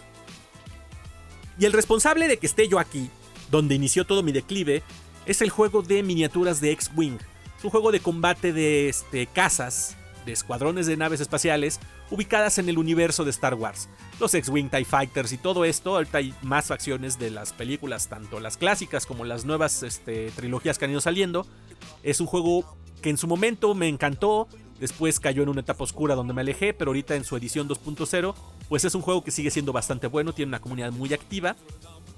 Y el responsable de que esté yo aquí donde inició todo mi declive, es el juego de miniaturas de X-Wing. Es un juego de combate de este, casas, de escuadrones de naves espaciales, ubicadas en el universo de Star Wars. Los X-Wing TIE Fighters y todo esto, ahorita hay más facciones de las películas, tanto las clásicas como las nuevas este, trilogías que han ido saliendo. Es un juego que en su momento me encantó, después cayó en una etapa oscura donde me alejé, pero ahorita en su edición 2.0, pues es un juego que sigue siendo bastante bueno, tiene una comunidad muy activa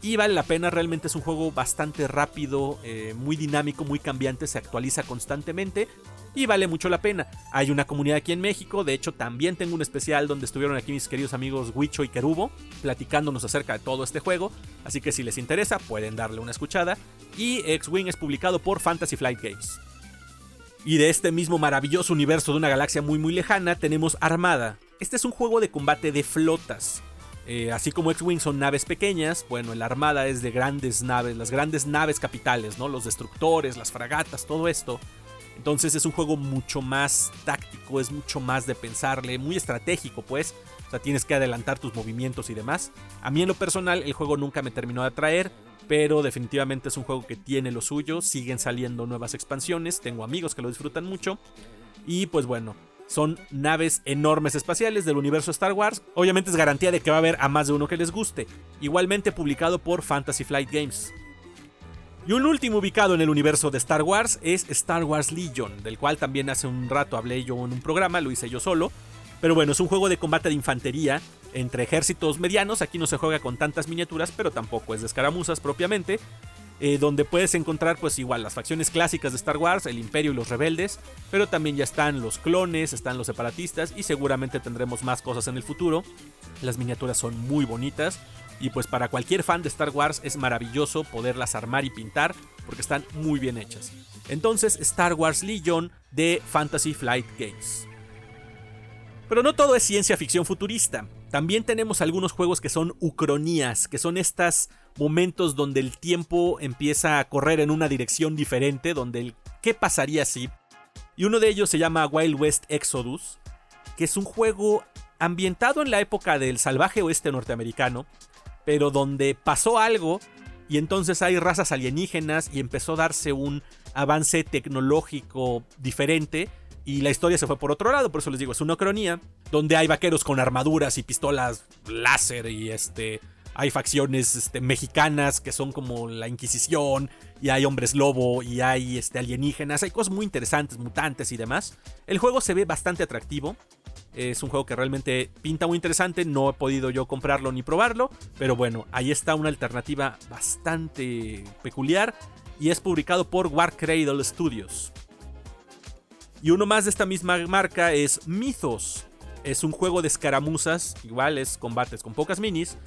y vale la pena, realmente es un juego bastante rápido, eh, muy dinámico, muy cambiante, se actualiza constantemente y vale mucho la pena. Hay una comunidad aquí en México, de hecho también tengo un especial donde estuvieron aquí mis queridos amigos Wicho y Kerubo platicándonos acerca de todo este juego, así que si les interesa pueden darle una escuchada. Y X-Wing es publicado por Fantasy Flight Games. Y de este mismo maravilloso universo de una galaxia muy muy lejana tenemos Armada. Este es un juego de combate de flotas. Eh, así como X-Wing son naves pequeñas, bueno, la armada es de grandes naves, las grandes naves capitales, ¿no? Los destructores, las fragatas, todo esto. Entonces es un juego mucho más táctico, es mucho más de pensarle, muy estratégico, pues. O sea, tienes que adelantar tus movimientos y demás. A mí en lo personal el juego nunca me terminó de atraer, pero definitivamente es un juego que tiene lo suyo, siguen saliendo nuevas expansiones, tengo amigos que lo disfrutan mucho. Y pues bueno, son naves enormes espaciales del universo Star Wars. Obviamente es garantía de que va a haber a más de uno que les guste. Igualmente publicado por Fantasy Flight Games. Y un último ubicado en el universo de Star Wars es Star Wars Legion, del cual también hace un rato hablé yo en un programa, lo hice yo solo. Pero bueno, es un juego de combate de infantería entre ejércitos medianos. Aquí no se juega con tantas miniaturas, pero tampoco es de escaramuzas propiamente. Eh, donde puedes encontrar pues igual las facciones clásicas de Star Wars, el Imperio y los rebeldes, pero también ya están los clones, están los separatistas y seguramente tendremos más cosas en el futuro. Las miniaturas son muy bonitas y pues para cualquier fan de Star Wars es maravilloso poderlas armar y pintar porque están muy bien hechas. Entonces Star Wars Legion de Fantasy Flight Games. Pero no todo es ciencia ficción futurista. También tenemos algunos juegos que son ucronías, que son estas momentos donde el tiempo empieza a correr en una dirección diferente, donde el qué pasaría si. Y uno de ellos se llama Wild West Exodus, que es un juego ambientado en la época del salvaje oeste norteamericano, pero donde pasó algo y entonces hay razas alienígenas y empezó a darse un avance tecnológico diferente y la historia se fue por otro lado, por eso les digo, es una cronía donde hay vaqueros con armaduras y pistolas láser y este hay facciones este, mexicanas que son como la Inquisición, y hay hombres lobo, y hay este, alienígenas, hay cosas muy interesantes, mutantes y demás. El juego se ve bastante atractivo. Es un juego que realmente pinta muy interesante. No he podido yo comprarlo ni probarlo. Pero bueno, ahí está una alternativa bastante peculiar. Y es publicado por War Cradle Studios. Y uno más de esta misma marca es Mythos. Es un juego de escaramuzas, igual es combates con pocas minis,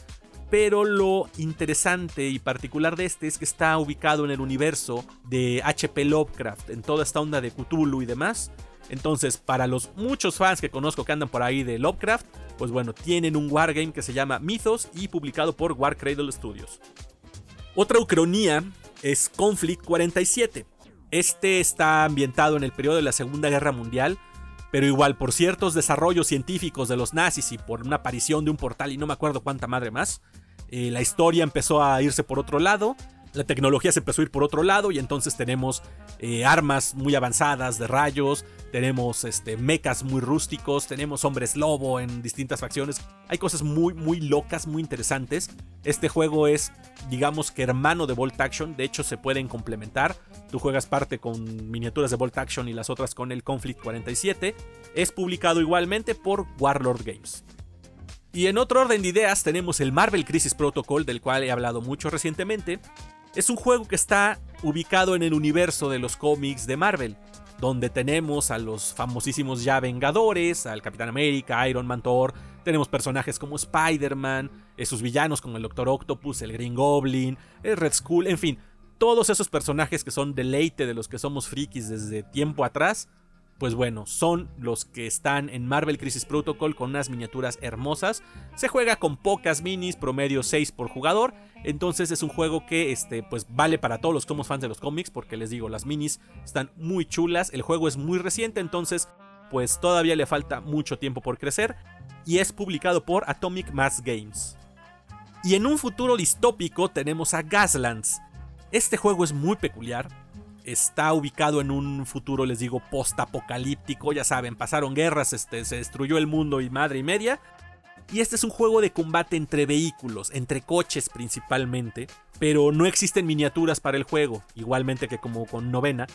pero lo interesante y particular de este es que está ubicado en el universo de HP Lovecraft, en toda esta onda de Cthulhu y demás. Entonces, para los muchos fans que conozco que andan por ahí de Lovecraft, pues bueno, tienen un wargame que se llama Mythos y publicado por War Cradle Studios. Otra ucronía es Conflict 47. Este está ambientado en el periodo de la Segunda Guerra Mundial, pero igual por ciertos desarrollos científicos de los nazis y por una aparición de un portal y no me acuerdo cuánta madre más, eh, la historia empezó a irse por otro lado, la tecnología se empezó a ir por otro lado y entonces tenemos eh, armas muy avanzadas de rayos, tenemos este, mechas muy rústicos, tenemos hombres lobo en distintas facciones. Hay cosas muy, muy locas, muy interesantes. Este juego es, digamos que hermano de Bolt Action, de hecho se pueden complementar. Tú juegas parte con miniaturas de Bolt Action y las otras con el Conflict 47. Es publicado igualmente por Warlord Games. Y en otro orden de ideas tenemos el Marvel Crisis Protocol, del cual he hablado mucho recientemente. Es un juego que está ubicado en el universo de los cómics de Marvel donde tenemos a los famosísimos ya Vengadores, al Capitán América, Iron Man, Thor, tenemos personajes como Spider-Man, sus villanos como el Doctor Octopus, el Green Goblin, el Red Skull, en fin, todos esos personajes que son deleite de los que somos frikis desde tiempo atrás, pues bueno, son los que están en Marvel Crisis Protocol con unas miniaturas hermosas. Se juega con pocas minis, promedio 6 por jugador. Entonces es un juego que este, pues vale para todos los somos fans de los cómics, porque les digo, las minis están muy chulas. El juego es muy reciente, entonces pues todavía le falta mucho tiempo por crecer. Y es publicado por Atomic Mass Games. Y en un futuro distópico tenemos a Gaslands. Este juego es muy peculiar está ubicado en un futuro, les digo, post-apocalíptico. Ya saben, pasaron guerras, este, se destruyó el mundo y madre y media. Y este es un juego de combate entre vehículos, entre coches principalmente, pero no existen miniaturas para el juego, igualmente que como con novena.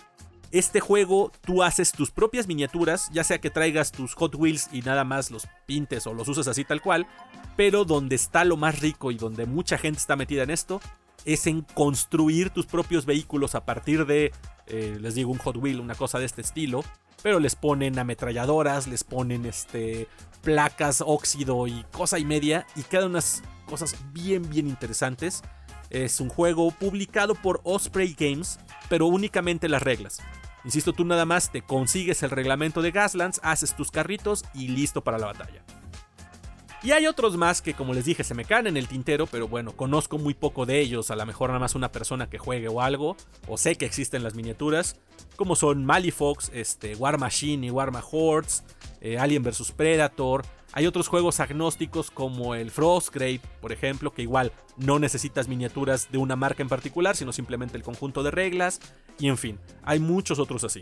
Este juego tú haces tus propias miniaturas, ya sea que traigas tus Hot Wheels y nada más los pintes o los uses así tal cual, pero donde está lo más rico y donde mucha gente está metida en esto es en construir tus propios vehículos a partir de, eh, les digo, un Hot Wheel, una cosa de este estilo. Pero les ponen ametralladoras, les ponen este, placas, óxido y cosa y media. Y quedan unas cosas bien, bien interesantes. Es un juego publicado por Osprey Games, pero únicamente las reglas. Insisto, tú nada más te consigues el reglamento de Gaslands, haces tus carritos y listo para la batalla. Y hay otros más que, como les dije, se me caen en el tintero, pero bueno, conozco muy poco de ellos. A lo mejor nada más una persona que juegue o algo, o sé que existen las miniaturas, como son Malifox, este, War Machine y War Hordes, eh, Alien vs Predator. Hay otros juegos agnósticos como el Frostgrave, por ejemplo, que igual no necesitas miniaturas de una marca en particular, sino simplemente el conjunto de reglas. Y en fin, hay muchos otros así.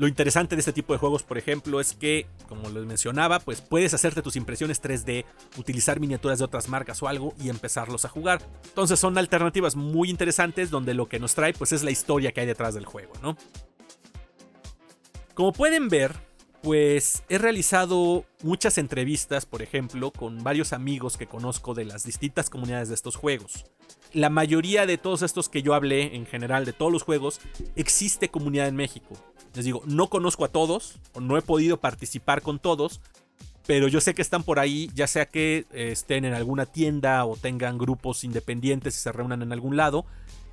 Lo interesante de este tipo de juegos, por ejemplo, es que, como les mencionaba, pues puedes hacerte tus impresiones 3D, utilizar miniaturas de otras marcas o algo y empezarlos a jugar. Entonces son alternativas muy interesantes donde lo que nos trae pues es la historia que hay detrás del juego, ¿no? Como pueden ver, pues he realizado muchas entrevistas, por ejemplo, con varios amigos que conozco de las distintas comunidades de estos juegos. La mayoría de todos estos que yo hablé, en general de todos los juegos, existe comunidad en México. Les digo, no conozco a todos, no he podido participar con todos, pero yo sé que están por ahí, ya sea que eh, estén en alguna tienda o tengan grupos independientes y se reúnan en algún lado.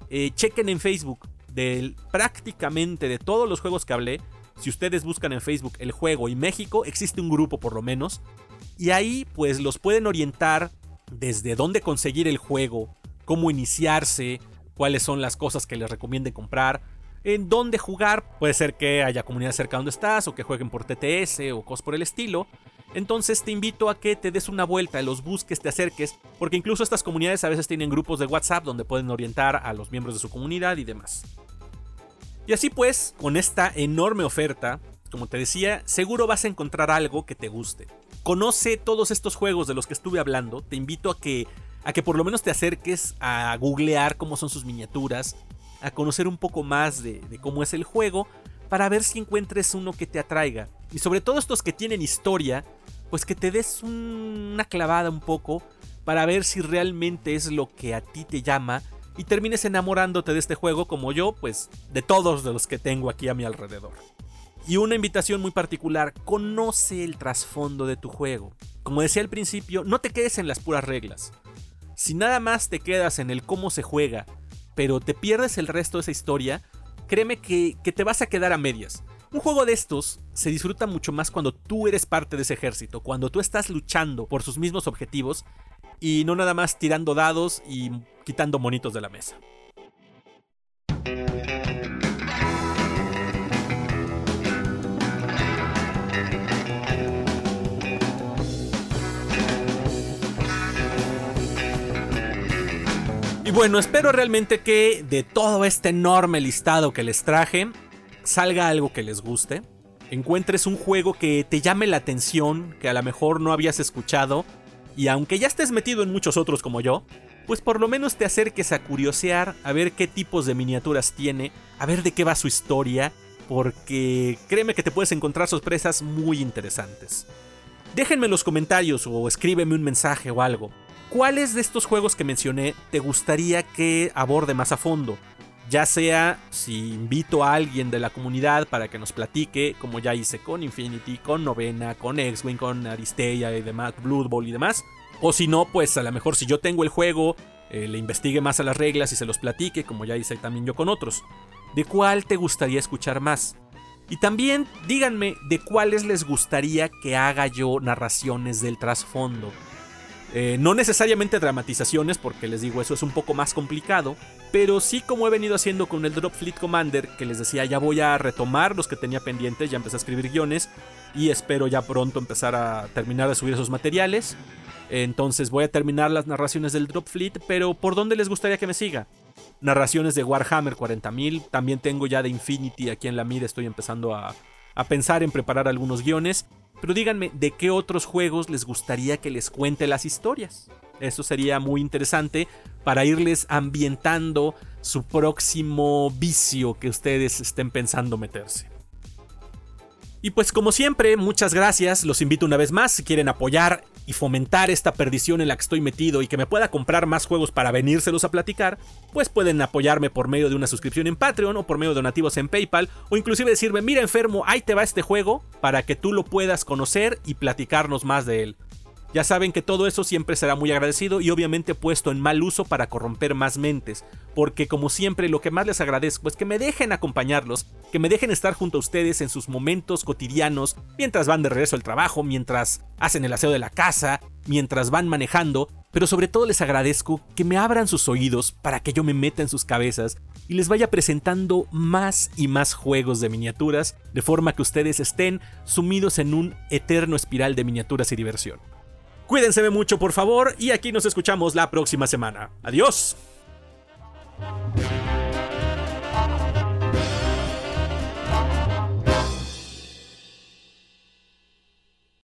Eh, chequen en Facebook del, prácticamente de todos los juegos que hablé. Si ustedes buscan en Facebook el juego y México, existe un grupo por lo menos. Y ahí pues los pueden orientar desde dónde conseguir el juego, cómo iniciarse, cuáles son las cosas que les recomiende comprar en dónde jugar. Puede ser que haya comunidad cerca donde estás o que jueguen por TTS o cosas por el estilo. Entonces te invito a que te des una vuelta, los busques, te acerques, porque incluso estas comunidades a veces tienen grupos de WhatsApp donde pueden orientar a los miembros de su comunidad y demás. Y así pues, con esta enorme oferta, como te decía, seguro vas a encontrar algo que te guste. Conoce todos estos juegos de los que estuve hablando, te invito a que a que por lo menos te acerques a googlear cómo son sus miniaturas, a conocer un poco más de, cómo es el juego, para ver si encuentres uno que te atraiga. Y sobre todo estos que tienen historia, pues que te des una clavada un poco para ver si realmente es lo que a ti te llama y termines enamorándote de este juego como yo, pues de todos de los que tengo aquí a mi alrededor. Y una invitación muy particular, conoce el trasfondo de tu juego. Como decía al principio, no te quedes en las puras reglas. Si nada más te quedas en el cómo se juega, pero te pierdes el resto de esa historia, créeme que, que te vas a quedar a medias. Un juego de estos se disfruta mucho más cuando tú eres parte de ese ejército, cuando tú estás luchando por sus mismos objetivos y no nada más tirando dados y quitando monitos de la mesa. Y bueno, espero realmente que de todo este enorme listado que les traje, salga algo que les guste. Encuentres un juego que te llame la atención, que a lo mejor no habías escuchado y aunque ya estés metido en muchos otros como yo, pues por lo menos te acerques a curiosear, a ver qué tipos de miniaturas tiene, a ver de qué va su historia, porque créeme que te puedes encontrar sorpresas muy interesantes. Déjenme en los comentarios o escríbeme un mensaje o algo. ¿Cuáles de estos juegos que mencioné te gustaría que aborde más a fondo? Ya sea si invito a alguien de la comunidad para que nos platique, como ya hice con Infinity, con Novena, con X-Wing, con Aristeia y demás, Blood Bowl y demás. O si no, pues a lo mejor si yo tengo el juego, eh, le investigue más a las reglas y se los platique, como ya hice también yo con otros. ¿De cuál te gustaría escuchar más? Y también díganme de cuáles les gustaría que haga yo narraciones del trasfondo. Eh, no necesariamente dramatizaciones, porque les digo, eso es un poco más complicado. Pero sí como he venido haciendo con el Drop Fleet Commander, que les decía, ya voy a retomar los que tenía pendientes, ya empecé a escribir guiones. Y espero ya pronto empezar a terminar de subir esos materiales. Entonces voy a terminar las narraciones del Drop Fleet, pero ¿por dónde les gustaría que me siga? Narraciones de Warhammer 40.000, también tengo ya de Infinity aquí en la mira, estoy empezando a, a pensar en preparar algunos guiones. Pero díganme, ¿de qué otros juegos les gustaría que les cuente las historias? Eso sería muy interesante para irles ambientando su próximo vicio que ustedes estén pensando meterse. Y pues como siempre, muchas gracias. Los invito una vez más si quieren apoyar y fomentar esta perdición en la que estoy metido y que me pueda comprar más juegos para venírselos a platicar, pues pueden apoyarme por medio de una suscripción en Patreon o por medio de donativos en PayPal o inclusive decirme, mira enfermo, ahí te va este juego para que tú lo puedas conocer y platicarnos más de él. Ya saben que todo eso siempre será muy agradecido y obviamente puesto en mal uso para corromper más mentes, porque como siempre lo que más les agradezco es que me dejen acompañarlos, que me dejen estar junto a ustedes en sus momentos cotidianos, mientras van de regreso al trabajo, mientras hacen el aseo de la casa, mientras van manejando, pero sobre todo les agradezco que me abran sus oídos para que yo me meta en sus cabezas y les vaya presentando más y más juegos de miniaturas, de forma que ustedes estén sumidos en un eterno espiral de miniaturas y diversión. Cuídense mucho, por favor, y aquí nos escuchamos la próxima semana. Adiós.